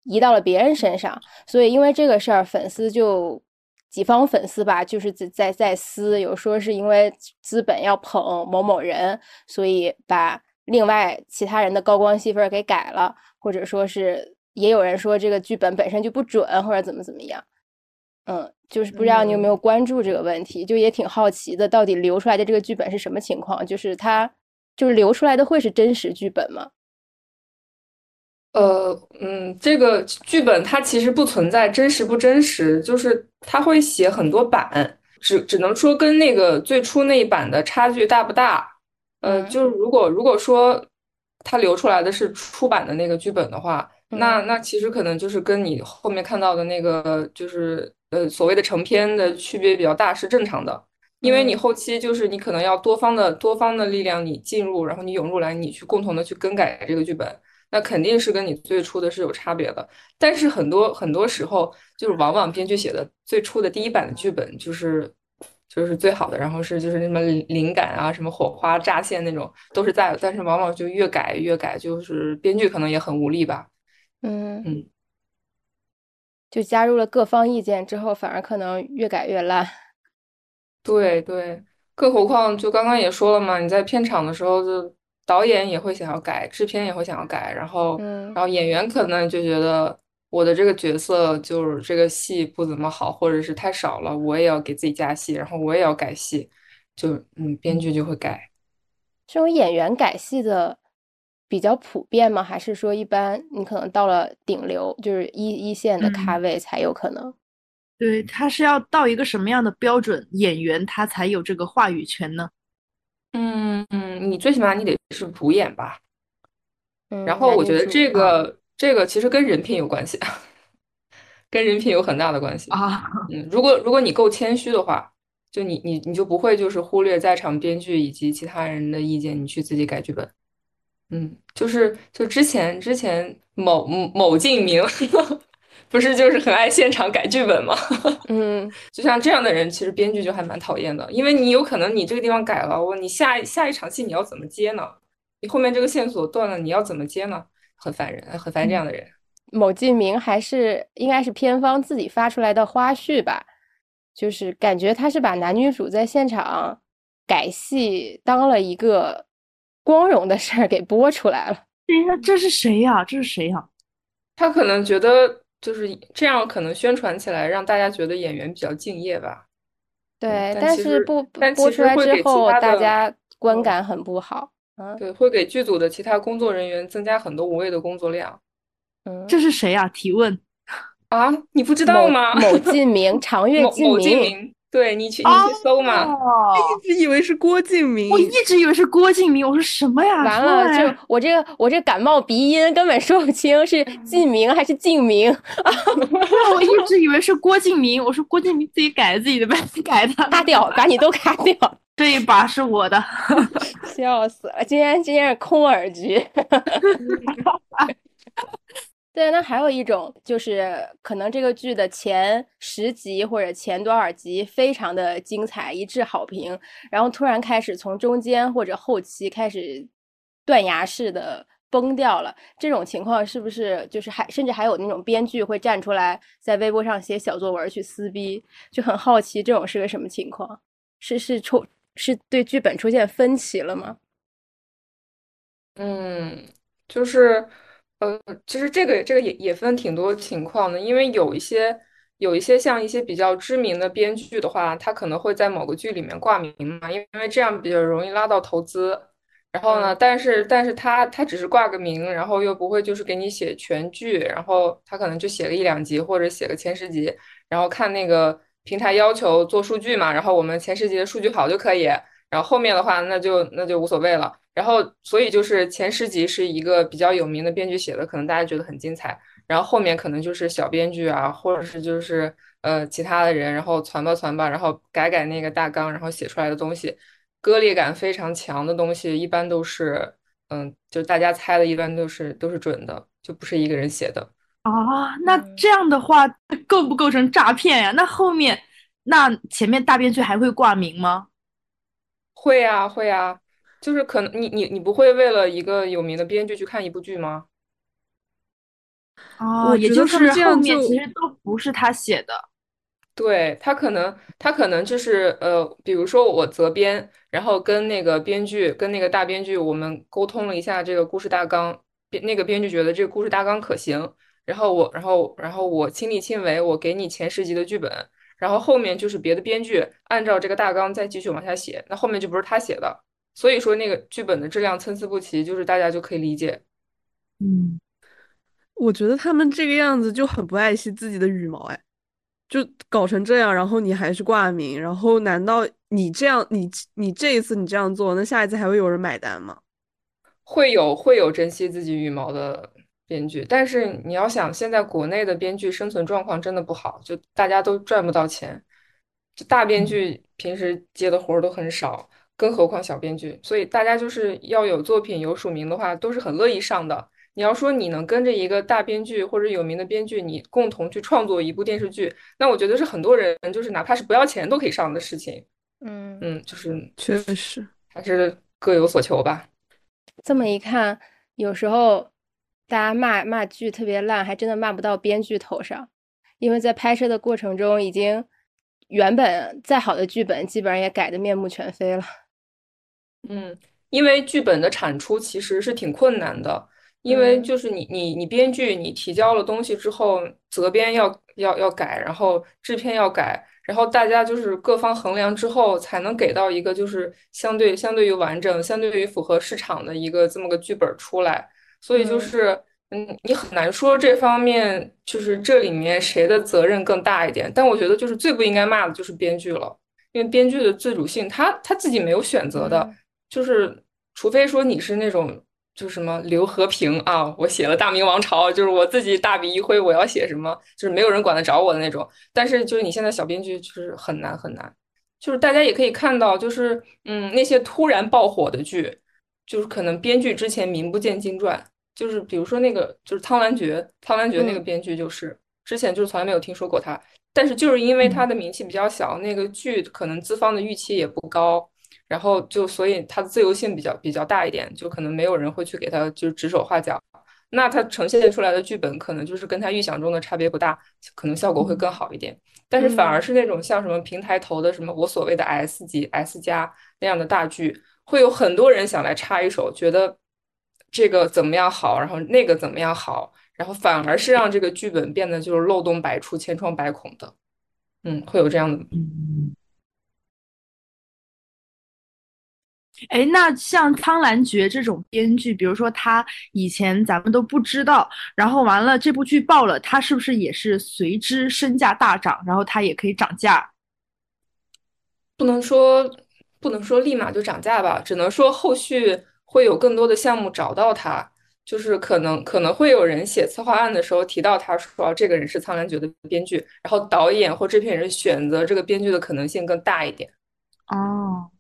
移到了别人身上。所以因为这个事儿，粉丝就几方粉丝吧，就是在在在撕，有说是因为资本要捧某某人，所以把另外其他人的高光戏份给改了，或者说是也有人说这个剧本本身就不准，或者怎么怎么样。嗯，就是不知道你有没有关注这个问题，就也挺好奇的，到底流出来的这个剧本是什么情况？就是它就是流出来的会是真实剧本吗？呃，嗯，这个剧本它其实不存在真实不真实，就是它会写很多版，只只能说跟那个最初那一版的差距大不大。呃，就是如果如果说它流出来的是出版的那个剧本的话，那那其实可能就是跟你后面看到的那个就是呃所谓的成片的区别比较大，是正常的，因为你后期就是你可能要多方的多方的力量你进入，然后你涌入来，你去共同的去更改这个剧本。那肯定是跟你最初的是有差别的，但是很多很多时候，就是往往编剧写的最初的第一版的剧本就是就是最好的，然后是就是什么灵感啊，什么火花乍现那种都是在，但是往往就越改越改，就是编剧可能也很无力吧。嗯嗯，就加入了各方意见之后，反而可能越改越烂。对对，更何况就刚刚也说了嘛，你在片场的时候就。导演也会想要改，制片也会想要改，然后，然后演员可能就觉得我的这个角色就是这个戏不怎么好，或者是太少了，我也要给自己加戏，然后我也要改戏，就嗯，编剧就会改。这种演员改戏的比较普遍吗？还是说一般你可能到了顶流，就是一一线的咖位才有可能？对，他是要到一个什么样的标准，演员他才有这个话语权呢？嗯嗯，你最起码你得是主演吧。嗯然后我觉得这个这个其实跟人品有关系，跟人品有很大的关系啊。嗯，如果如果你够谦虚的话，就你你你就不会就是忽略在场编剧以及其他人的意见，你去自己改剧本。嗯，就是就之前之前某某镜明。不是就是很爱现场改剧本吗？嗯，就像这样的人，其实编剧就还蛮讨厌的，因为你有可能你这个地方改了，我你下下一场戏你要怎么接呢？你后面这个线索断了，你要怎么接呢？很烦人，很烦这样的人。某镜明还是应该是片方自己发出来的花絮吧，就是感觉他是把男女主在现场改戏当了一个光荣的事儿给播出来了。对呀这是谁呀？这是谁呀？他可能觉得。就是这样，可能宣传起来让大家觉得演员比较敬业吧。对，但是不播出来之后，大家观感很不好。嗯，对，会给剧组的其他工作人员增加很多无谓的工作量。嗯，这是谁呀？提问啊？你不知道吗？某晋明，长月晋明。对你去，你去搜嘛。一直以为是郭敬明，我一直以为是郭敬明。我说什么呀？完了，就我这个我这感冒鼻音根本说不清是敬明还是敬明。我一直以为是郭敬明。我说郭敬明自己改自己的呗，改的。卡掉，把你都卡掉。这一把是我的，笑死了。今天今天是空耳局。对，那还有一种就是可能这个剧的前十集或者前多少集非常的精彩，一致好评，然后突然开始从中间或者后期开始断崖式的崩掉了。这种情况是不是就是还甚至还有那种编剧会站出来在微博上写小作文去撕逼？就很好奇这种是个什么情况？是是出是对剧本出现分歧了吗？嗯，就是。呃，其实这个这个也也分挺多情况的，因为有一些有一些像一些比较知名的编剧的话，他可能会在某个剧里面挂名嘛，因为这样比较容易拉到投资。然后呢，但是但是他他只是挂个名，然后又不会就是给你写全剧，然后他可能就写个一两集或者写个前十集，然后看那个平台要求做数据嘛，然后我们前十集的数据好就可以，然后后面的话那就那就无所谓了。然后，所以就是前十集是一个比较有名的编剧写的，可能大家觉得很精彩。然后后面可能就是小编剧啊，或者是就是呃其他的人，然后传吧传吧，然后改改那个大纲，然后写出来的东西，割裂感非常强的东西，一般都是嗯，就大家猜的，一般都是都是准的，就不是一个人写的啊。那这样的话，构不构成诈骗呀？那后面那前面大编剧还会挂名吗？会呀，会呀。就是可能你你你不会为了一个有名的编剧去看一部剧吗？哦，也就是后面其实都不是他写的。对他可能，他可能就是呃，比如说我责编，然后跟那个编剧，跟那个大编剧，我们沟通了一下这个故事大纲，编那个编剧觉得这个故事大纲可行，然后我，然后，然后我亲力亲为，我给你前十集的剧本，然后后面就是别的编剧按照这个大纲再继续往下写，那后面就不是他写的，所以说那个剧本的质量参差不齐，就是大家就可以理解。嗯，我觉得他们这个样子就很不爱惜自己的羽毛，哎。就搞成这样，然后你还是挂名，然后难道你这样，你你这一次你这样做，那下一次还会有人买单吗？会有会有珍惜自己羽毛的编剧，但是你要想，现在国内的编剧生存状况真的不好，就大家都赚不到钱，就大编剧平时接的活儿都很少，更何况小编剧，所以大家就是要有作品有署名的话，都是很乐意上的。你要说你能跟着一个大编剧或者有名的编剧，你共同去创作一部电视剧，那我觉得是很多人就是哪怕是不要钱都可以上的事情。嗯嗯，就是确实还是各有所求吧。这么一看，有时候大家骂骂剧特别烂，还真的骂不到编剧头上，因为在拍摄的过程中，已经原本再好的剧本基本上也改得面目全非了。嗯，因为剧本的产出其实是挺困难的。因为就是你你你编剧你提交了东西之后，责编要要要改，然后制片要改，然后大家就是各方衡量之后，才能给到一个就是相对相对于完整、相对于符合市场的一个这么个剧本出来。所以就是嗯，你很难说这方面就是这里面谁的责任更大一点。但我觉得就是最不应该骂的就是编剧了，因为编剧的自主性，他他自己没有选择的，就是除非说你是那种。就什么刘和平啊，我写了《大明王朝》，就是我自己大笔一挥，我要写什么，就是没有人管得着我的那种。但是就是你现在小编剧就是很难很难，就是大家也可以看到，就是嗯那些突然爆火的剧，就是可能编剧之前名不见经传，就是比如说那个就是《苍兰诀》，《苍兰诀》那个编剧就是之前就是从来没有听说过他，但是就是因为他的名气比较小，那个剧可能资方的预期也不高。然后就所以它的自由性比较比较大一点，就可能没有人会去给他就是指手画脚，那它呈现出来的剧本可能就是跟他预想中的差别不大，可能效果会更好一点。但是反而是那种像什么平台投的什么我所谓的 S 级 S 加那样的大剧，会有很多人想来插一手，觉得这个怎么样好，然后那个怎么样好，然后反而是让这个剧本变得就是漏洞百出、千疮百孔的。嗯，会有这样的。哎，那像《苍兰诀》这种编剧，比如说他以前咱们都不知道，然后完了这部剧爆了，他是不是也是随之身价大涨，然后他也可以涨价？不能说不能说立马就涨价吧，只能说后续会有更多的项目找到他，就是可能可能会有人写策划案的时候提到他说这个人是《苍兰诀》的编剧，然后导演或制片人选择这个编剧的可能性更大一点。哦。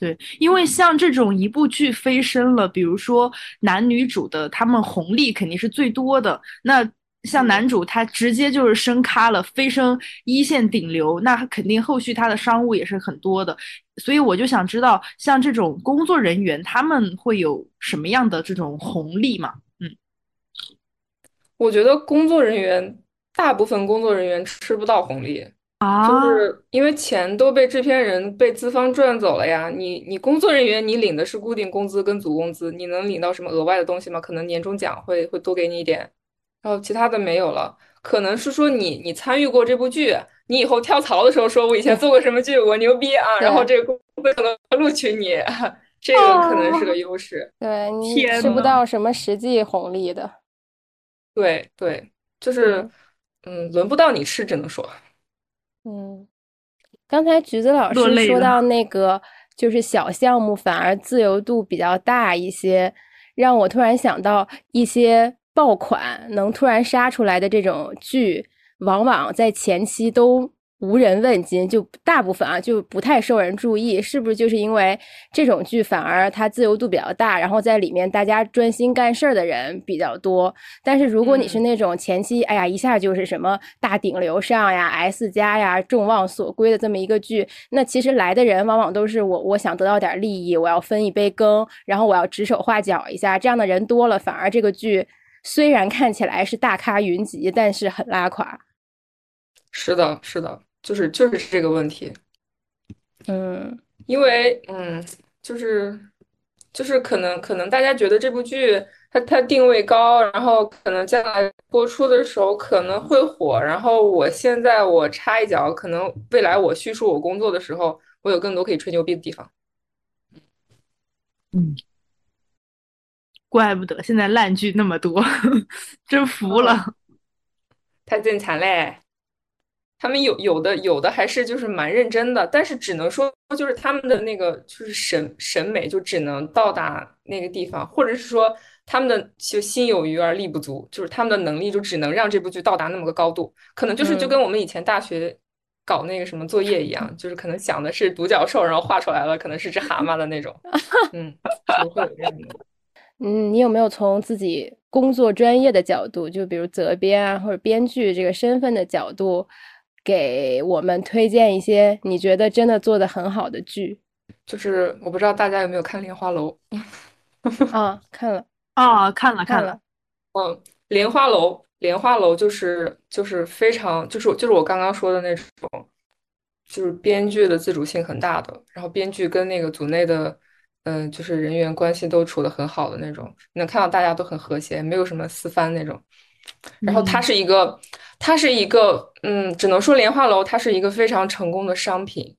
对，因为像这种一部剧飞升了，比如说男女主的，他们红利肯定是最多的。那像男主他直接就是升咖了，飞升一线顶流，那肯定后续他的商务也是很多的。所以我就想知道，像这种工作人员，他们会有什么样的这种红利嘛？嗯，我觉得工作人员大部分工作人员吃不到红利。啊，就是因为钱都被制片人、被资方赚走了呀。你你工作人员，你领的是固定工资跟组工资，你能领到什么额外的东西吗？可能年终奖会会多给你一点，然后其他的没有了。可能是说你你参与过这部剧，你以后跳槽的时候说，我以前做过什么剧，我牛逼啊，然后这个公司可能录取你，这个可能是个优势。对你吃不到什么实际红利的。对对，就是嗯，轮不到你吃，只能说。嗯，刚才橘子老师说到那个，就是小项目反而自由度比较大一些，让我突然想到一些爆款能突然杀出来的这种剧，往往在前期都。无人问津，就大部分啊，就不太受人注意，是不是就是因为这种剧反而它自由度比较大，然后在里面大家专心干事儿的人比较多？但是如果你是那种前期，哎呀，一下就是什么大顶流上呀、S 加呀、众望所归的这么一个剧，那其实来的人往往都是我，我想得到点利益，我要分一杯羹，然后我要指手画脚一下，这样的人多了，反而这个剧虽然看起来是大咖云集，但是很拉垮。是的，是的，就是就是这个问题。嗯，因为嗯，就是就是可能可能大家觉得这部剧它它定位高，然后可能将来播出的时候可能会火。然后我现在我插一脚，可能未来我叙述我工作的时候，我有更多可以吹牛逼的地方。嗯，怪不得现在烂剧那么多，真服了，太正常嘞。他们有有的有的还是就是蛮认真的，但是只能说就是他们的那个就是审审美就只能到达那个地方，或者是说他们的就心有余而力不足，就是他们的能力就只能让这部剧到达那么个高度，可能就是就跟我们以前大学搞那个什么作业一样，就是可能想的是独角兽，然后画出来了可能是只蛤蟆的那种，嗯，就会有这样的。嗯，你有没有从自己工作专业的角度，就比如责编啊或者编剧这个身份的角度？给我们推荐一些你觉得真的做的很好的剧，就是我不知道大家有没有看《莲花楼》啊？看了啊，看了看了。嗯，《莲花楼》《莲花楼》就是就是非常就是就是我刚刚说的那种，就是编剧的自主性很大的，然后编剧跟那个组内的嗯就是人员关系都处的很好的那种，能看到大家都很和谐，没有什么私翻那种。然后它是一个，它是一个，嗯，只能说莲花楼它是一个非常成功的商品。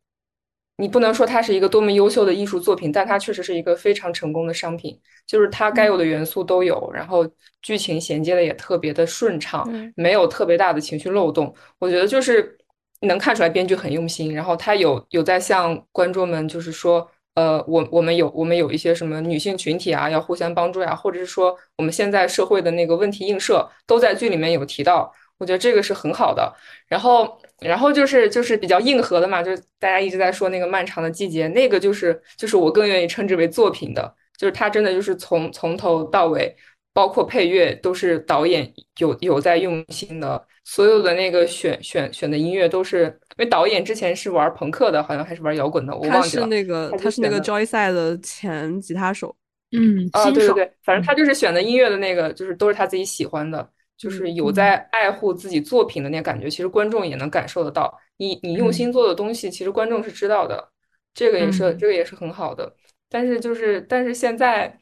你不能说它是一个多么优秀的艺术作品，但它确实是一个非常成功的商品。就是它该有的元素都有，然后剧情衔接的也特别的顺畅，没有特别大的情绪漏洞。我觉得就是能看出来编剧很用心，然后他有有在向观众们就是说。呃，我我们有我们有一些什么女性群体啊，要互相帮助呀，或者是说我们现在社会的那个问题映射都在剧里面有提到，我觉得这个是很好的。然后，然后就是就是比较硬核的嘛，就是大家一直在说那个漫长的季节，那个就是就是我更愿意称之为作品的，就是它真的就是从从头到尾，包括配乐都是导演有有在用心的。所有的那个选选选的音乐都是，因为导演之前是玩朋克的，好像还是玩摇滚的，我忘记了。他是那个，他是那个 Joyside 的前吉他手。嗯，啊，对对对，反正他就是选的音乐的那个，就是都是他自己喜欢的，就是有在爱护自己作品的那感觉。其实观众也能感受得到，你你用心做的东西，其实观众是知道的，这个也是这个也是很好的。但是就是但是现在。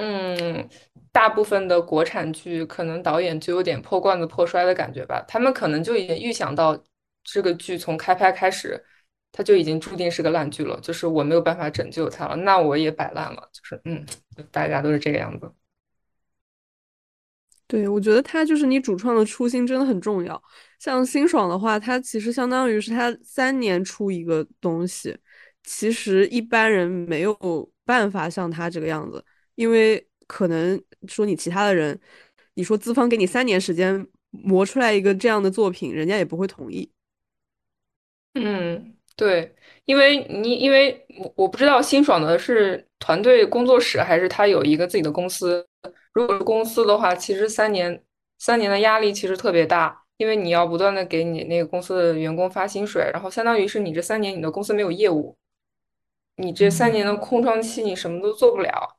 嗯，大部分的国产剧可能导演就有点破罐子破摔的感觉吧。他们可能就已经预想到这个剧从开拍开始，他就已经注定是个烂剧了。就是我没有办法拯救他了，那我也摆烂了。就是嗯，大家都是这个样子。对，我觉得他就是你主创的初心真的很重要。像辛爽的话，他其实相当于是他三年出一个东西，其实一般人没有办法像他这个样子。因为可能说你其他的人，你说资方给你三年时间磨出来一个这样的作品，人家也不会同意。嗯，对，因为你因为我我不知道辛爽的是团队工作室还是他有一个自己的公司。如果是公司的话，其实三年三年的压力其实特别大，因为你要不断的给你那个公司的员工发薪水，然后相当于是你这三年你的公司没有业务，你这三年的空窗期你什么都做不了。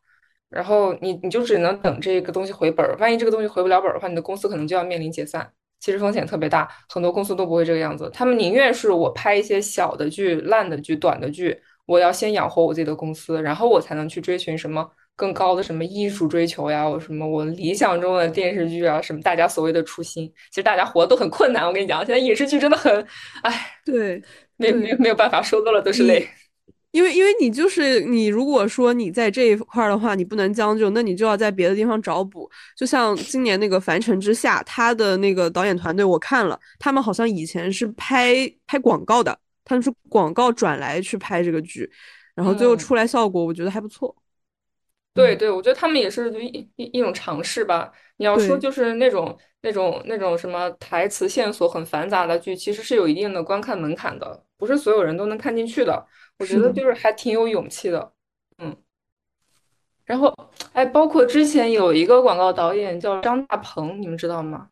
然后你你就只能等这个东西回本儿，万一这个东西回不了本儿的话，你的公司可能就要面临解散，其实风险特别大。很多公司都不会这个样子，他们宁愿是我拍一些小的剧、烂的剧、短的剧，我要先养活我自己的公司，然后我才能去追寻什么更高的什么艺术追求呀，我什么我理想中的电视剧啊，什么大家所谓的初心。其实大家活都很困难，我跟你讲，现在影视剧真的很，哎，对，没没没有办法，说多了都是泪。因为，因为你就是你，如果说你在这一块的话，你不能将就，那你就要在别的地方找补。就像今年那个《凡尘之下》，他的那个导演团队我看了，他们好像以前是拍拍广告的，他们是广告转来去拍这个剧，然后最后出来效果，我觉得还不错。对对，我觉得他们也是一一一种尝试吧。你要说就是那种那种那种什么台词线索很繁杂的剧，其实是有一定的观看门槛的，不是所有人都能看进去的。我觉得就是还挺有勇气的，嗯。然后，哎，包括之前有一个广告导演叫张大鹏，你们知道吗？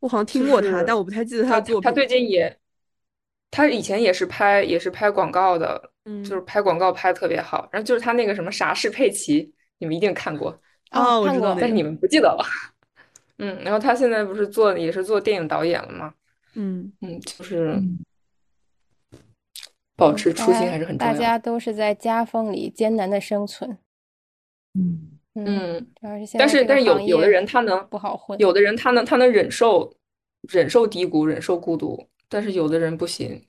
我好像听过他，但我不太记得他的作品。他最近也，他以前也是拍也是拍广告的，嗯，就是拍广告拍的特别好。然后就是他那个什么啥是佩奇，你们一定看过哦，我知道，但是你们不记得了。嗯，然后他现在不是做也是做电影导演了吗？嗯嗯，就是保持初心还是很重要。大家都是在夹缝里艰难的生存。嗯嗯，主要是但是但是有有的人他能不好混，有的人他能他能忍受忍受低谷，忍受孤独，但是有的人不行。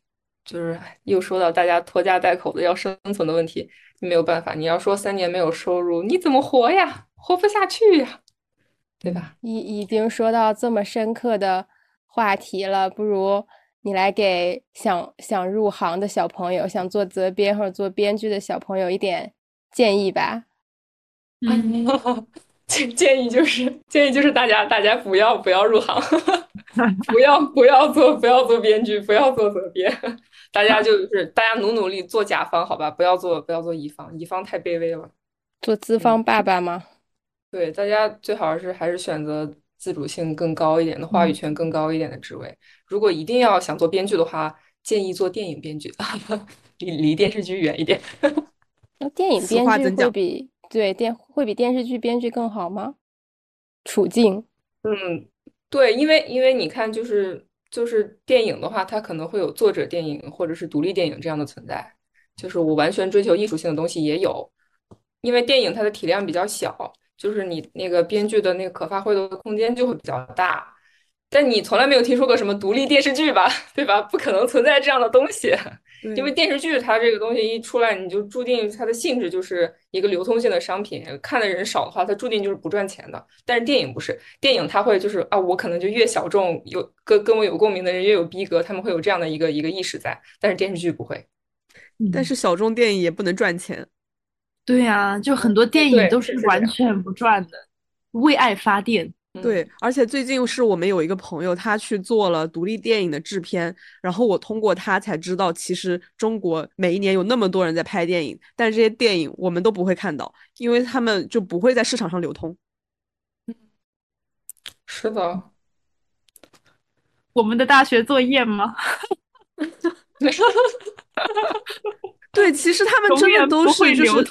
就是又说到大家拖家带口的要生存的问题，没有办法。你要说三年没有收入，你怎么活呀？活不下去呀，对吧？已已经说到这么深刻的话题了，不如你来给想想入行的小朋友，想做责编或者做编剧的小朋友一点建议吧。建建议就是建议就是大家大家不要不要入行，不要不要做不要做编剧，不要做责编。大家就是大家努努力做甲方，好吧，不要做不要做乙方，乙方太卑微了。做资方爸爸吗？对，大家最好是还是选择自主性更高一点的、话语权更高一点的职位。如果一定要想做编剧的话，建议做电影编剧，离离电视剧远一点。那电影编剧会比对电会比电视剧编剧更好吗？处境？嗯，对，因为因为你看就是。就是电影的话，它可能会有作者电影或者是独立电影这样的存在。就是我完全追求艺术性的东西也有，因为电影它的体量比较小，就是你那个编剧的那个可发挥的空间就会比较大。但你从来没有听说过什么独立电视剧吧？对吧？不可能存在这样的东西。因为电视剧它这个东西一出来，你就注定它的性质就是一个流通性的商品，看的人少的话，它注定就是不赚钱的。但是电影不是，电影它会就是啊，我可能就越小众，有跟跟我有共鸣的人越有逼格，他们会有这样的一个一个意识在。但是电视剧不会，但是小众电影也不能赚钱。对呀，就很多电影都是完全不赚的，为爱发电。对，而且最近是我们有一个朋友，他去做了独立电影的制片，然后我通过他才知道，其实中国每一年有那么多人在拍电影，但是这些电影我们都不会看到，因为他们就不会在市场上流通。是的，我们的大学作业吗？对，其实他们真的都是就是，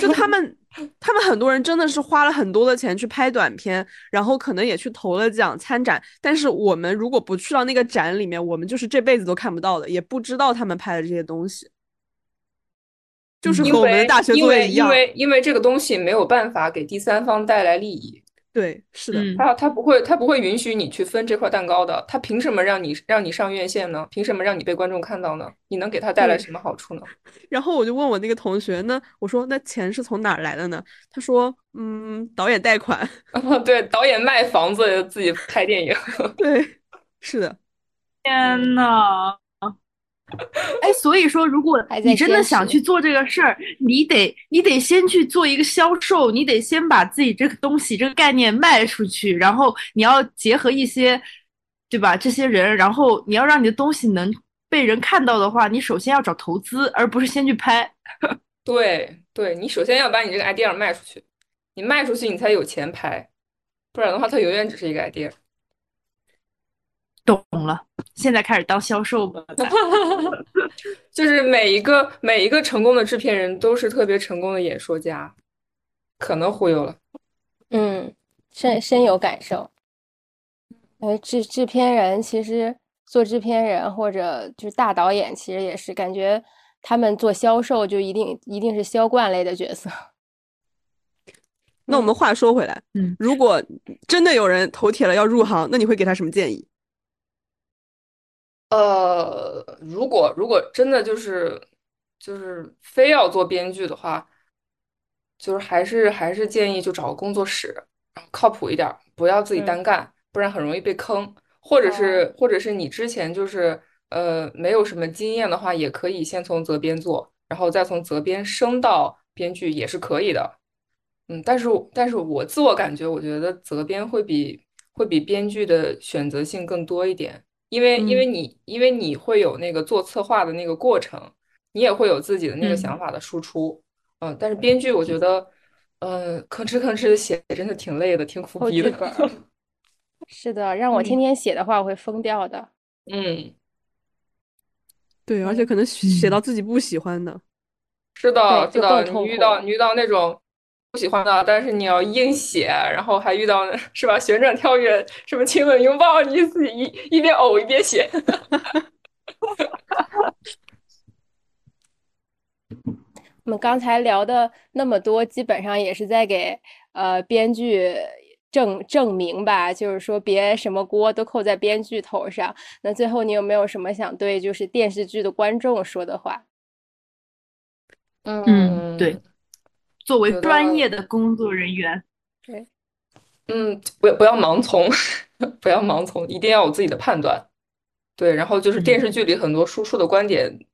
就他们。他们很多人真的是花了很多的钱去拍短片，然后可能也去投了奖参展。但是我们如果不去到那个展里面，我们就是这辈子都看不到的，也不知道他们拍的这些东西。就是和我们的大学作业一样，因为因为这个东西没有办法给第三方带来利益。对，是的，他他不会，他不会允许你去分这块蛋糕的。他凭什么让你让你上院线呢？凭什么让你被观众看到呢？你能给他带来什么好处呢？然后我就问我那个同学，那我说那钱是从哪儿来的呢？他说，嗯，导演贷款。对，导演卖房子自己拍电影。对，是的。天呐！哎，所以说，如果你真的想去做这个事儿，你得你得先去做一个销售，你得先把自己这个东西这个概念卖出去，然后你要结合一些，对吧？这些人，然后你要让你的东西能被人看到的话，你首先要找投资，而不是先去拍。对对，你首先要把你这个 idea 卖出去，你卖出去你才有钱拍，不然的话，它永远只是一个 idea。懂了，现在开始当销售吧。就是每一个每一个成功的制片人都是特别成功的演说家，可能忽悠了。嗯，深深有感受。因为，制制片人其实做制片人或者就是大导演，其实也是感觉他们做销售就一定一定是销冠类的角色。那我们话说回来，嗯，如果真的有人头铁了要入行，那你会给他什么建议？呃，如果如果真的就是就是非要做编剧的话，就是还是还是建议就找个工作室，然后靠谱一点，不要自己单干，不然很容易被坑。或者是或者是你之前就是呃没有什么经验的话，也可以先从责编做，然后再从责编升到编剧也是可以的。嗯，但是但是我自我感觉，我觉得责编会比会比编剧的选择性更多一点。因为因为你因为你会有那个做策划的那个过程，你也会有自己的那个想法的输出，嗯，但是编剧我觉。得，呃，吭哧吭哧的写真的挺累的，挺苦逼的。是的，让我天天写的话，我会疯掉的。嗯，对，而且可能写到自己不喜欢的。是的，是的，你遇到你遇到那种喜欢的，但是你要硬写，然后还遇到 是吧？旋转跳跃，什么亲吻拥抱，你自己一一边呕一边写。我们刚才聊的那么多，基本上也是在给呃编剧证证明吧，就是说别什么锅都扣在编剧头上。那最后你有没有什么想对就是电视剧的观众说的话？嗯，对，作为专业的工作人员，对，嗯，不要不要盲从，不要盲从，一定要有自己的判断。对，然后就是电视剧里很多输出的观点。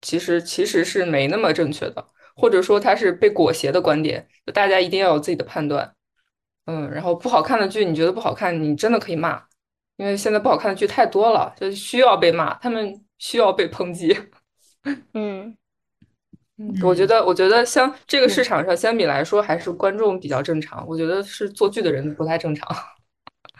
其实其实是没那么正确的，或者说它是被裹挟的观点，大家一定要有自己的判断。嗯，然后不好看的剧，你觉得不好看，你真的可以骂，因为现在不好看的剧太多了，就需要被骂，他们需要被抨击。嗯，我觉得，我觉得像这个市场上相比来说，还是观众比较正常。我觉得是做剧的人不太正常。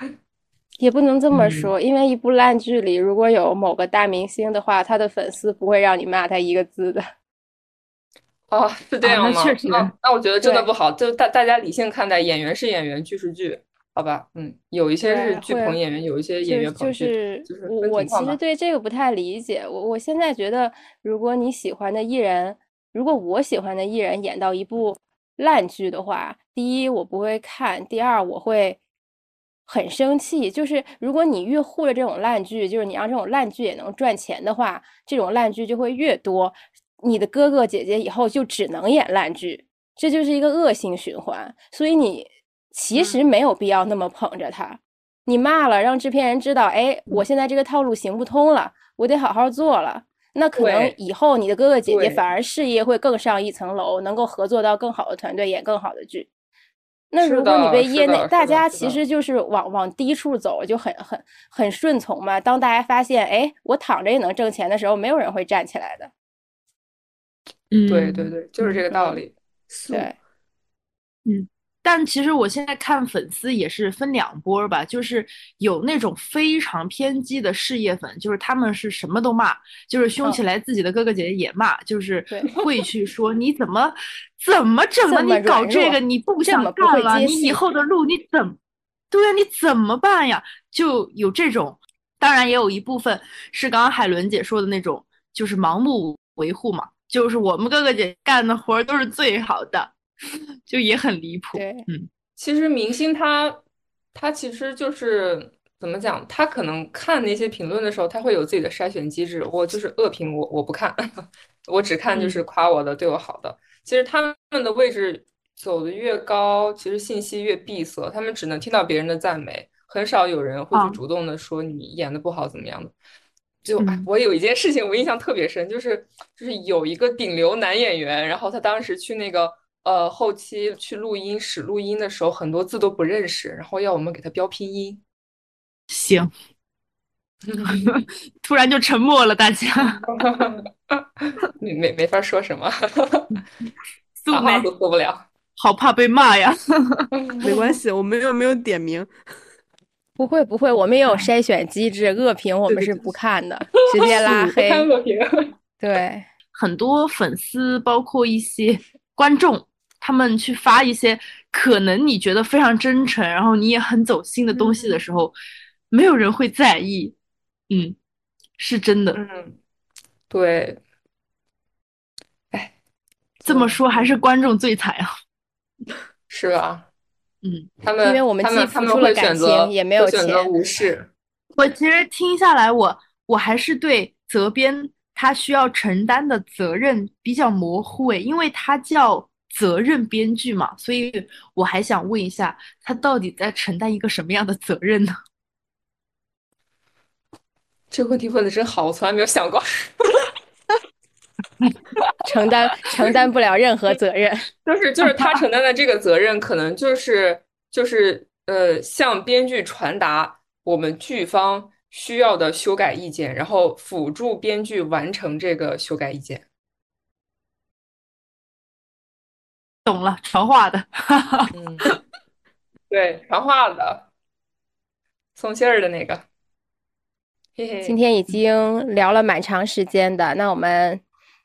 也不能这么说，因为一部烂剧里如果有某个大明星的话，他的粉丝不会让你骂他一个字的。哦，是这样吗？确实。那我觉得真的不好，就大大家理性看待，演员是演员，剧是剧，好吧？嗯，有一些是剧捧演员，有一些演员捧剧。就是我我其实对这个不太理解。我我现在觉得，如果你喜欢的艺人，如果我喜欢的艺人演到一部烂剧的话，第一我不会看，第二我会。很生气，就是如果你越护着这种烂剧，就是你让这种烂剧也能赚钱的话，这种烂剧就会越多。你的哥哥姐姐以后就只能演烂剧，这就是一个恶性循环。所以你其实没有必要那么捧着他，你骂了，让制片人知道，哎，我现在这个套路行不通了，我得好好做了。那可能以后你的哥哥姐姐反而事业会更上一层楼，能够合作到更好的团队，演更好的剧。那如果你被业内大家其实就是往往低处走，就很很很顺从嘛。当大家发现，哎，我躺着也能挣钱的时候，没有人会站起来的。嗯，对对对，就是这个道理。对，嗯。但其实我现在看粉丝也是分两波吧，就是有那种非常偏激的事业粉，就是他们是什么都骂，就是凶起来自己的哥哥姐姐也骂，就是会 去说你怎么怎么整的，你搞这个你不想干了，你以后的路你怎么对呀，你怎么办呀？就有这种，当然也有一部分是刚刚海伦姐说的那种，就是盲目维护嘛，就是我们哥哥姐干的活都是最好的。就也很离谱。对，嗯，其实明星他他其实就是怎么讲，他可能看那些评论的时候，他会有自己的筛选机制。我就是恶评，我我不看，我只看就是夸我的、对我好的。其实他们的位置走的越高，其实信息越闭塞，他们只能听到别人的赞美，很少有人会去主动的说你演的不好怎么样的。就我有一件事情我印象特别深，就是就是有一个顶流男演员，然后他当时去那个。呃，后期去录音室录音的时候，很多字都不认识，然后要我们给他标拼音。行，突然就沉默了，大家 没没没法说什么，素话都说不了，好怕被骂呀。没关系，我们又没有点名，不会不会，我们也有筛选机制，恶评我们是不看的，直接拉黑。恶评，对，很多粉丝，包括一些观众。他们去发一些可能你觉得非常真诚，然后你也很走心的东西的时候，没有人会在意。嗯，是真的。嗯，对。哎，这么说还是观众最惨啊。是啊？嗯，他们因为我们既付出了感情，也没有钱。无视。我其实听下来，我我还是对责编他需要承担的责任比较模糊诶，因为他叫。责任编剧嘛，所以我还想问一下，他到底在承担一个什么样的责任呢？这个问题问的真好，我从来没有想过。承担承担不了任何责任，就是就是他承担的这个责任，可能就是就是呃，向编剧传达我们剧方需要的修改意见，然后辅助编剧完成这个修改意见。懂了，传话的，嗯，对，传话的，送信儿的那个，嘿嘿。今天已经聊了蛮长时间的，那我们，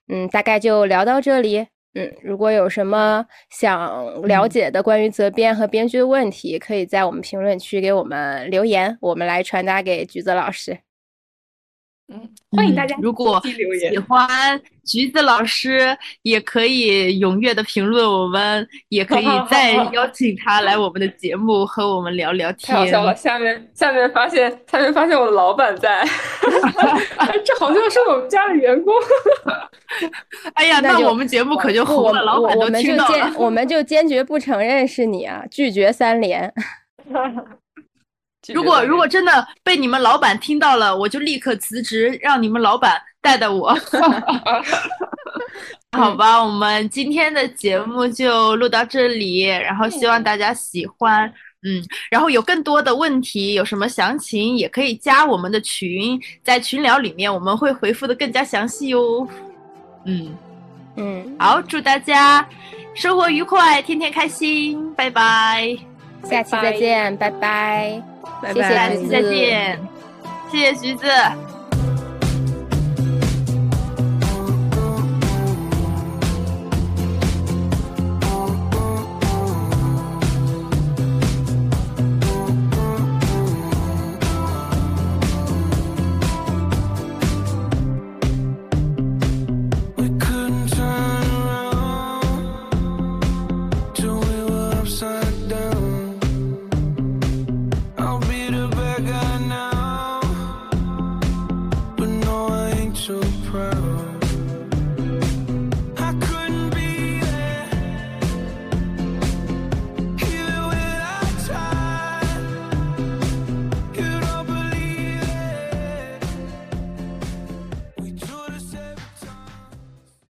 嗯，大概就聊到这里。嗯，如果有什么想了解的关于责编和编剧的问题，可以在我们评论区给我们留言，我们来传达给橘子老师。嗯，欢迎大家。如果喜欢橘子老师，也可以踊跃的评论我们，也可以再邀请他来我们的节目和我们聊聊天。太好笑了！下面下面发现下面发现我的老板在，这好像是我们家的员工。哎呀，那我们节目可就红了，老板都听到了。我们就坚决不承认是你啊，拒绝三连。如果如果真的被你们老板听到了，我就立刻辞职，让你们老板带带我。好吧，我们今天的节目就录到这里，然后希望大家喜欢。嗯，然后有更多的问题，有什么详情也可以加我们的群，在群聊里面我们会回复的更加详细哟。嗯嗯，好，祝大家生活愉快，天天开心，拜拜，下期再见，拜拜。下期再见，谢谢橘子。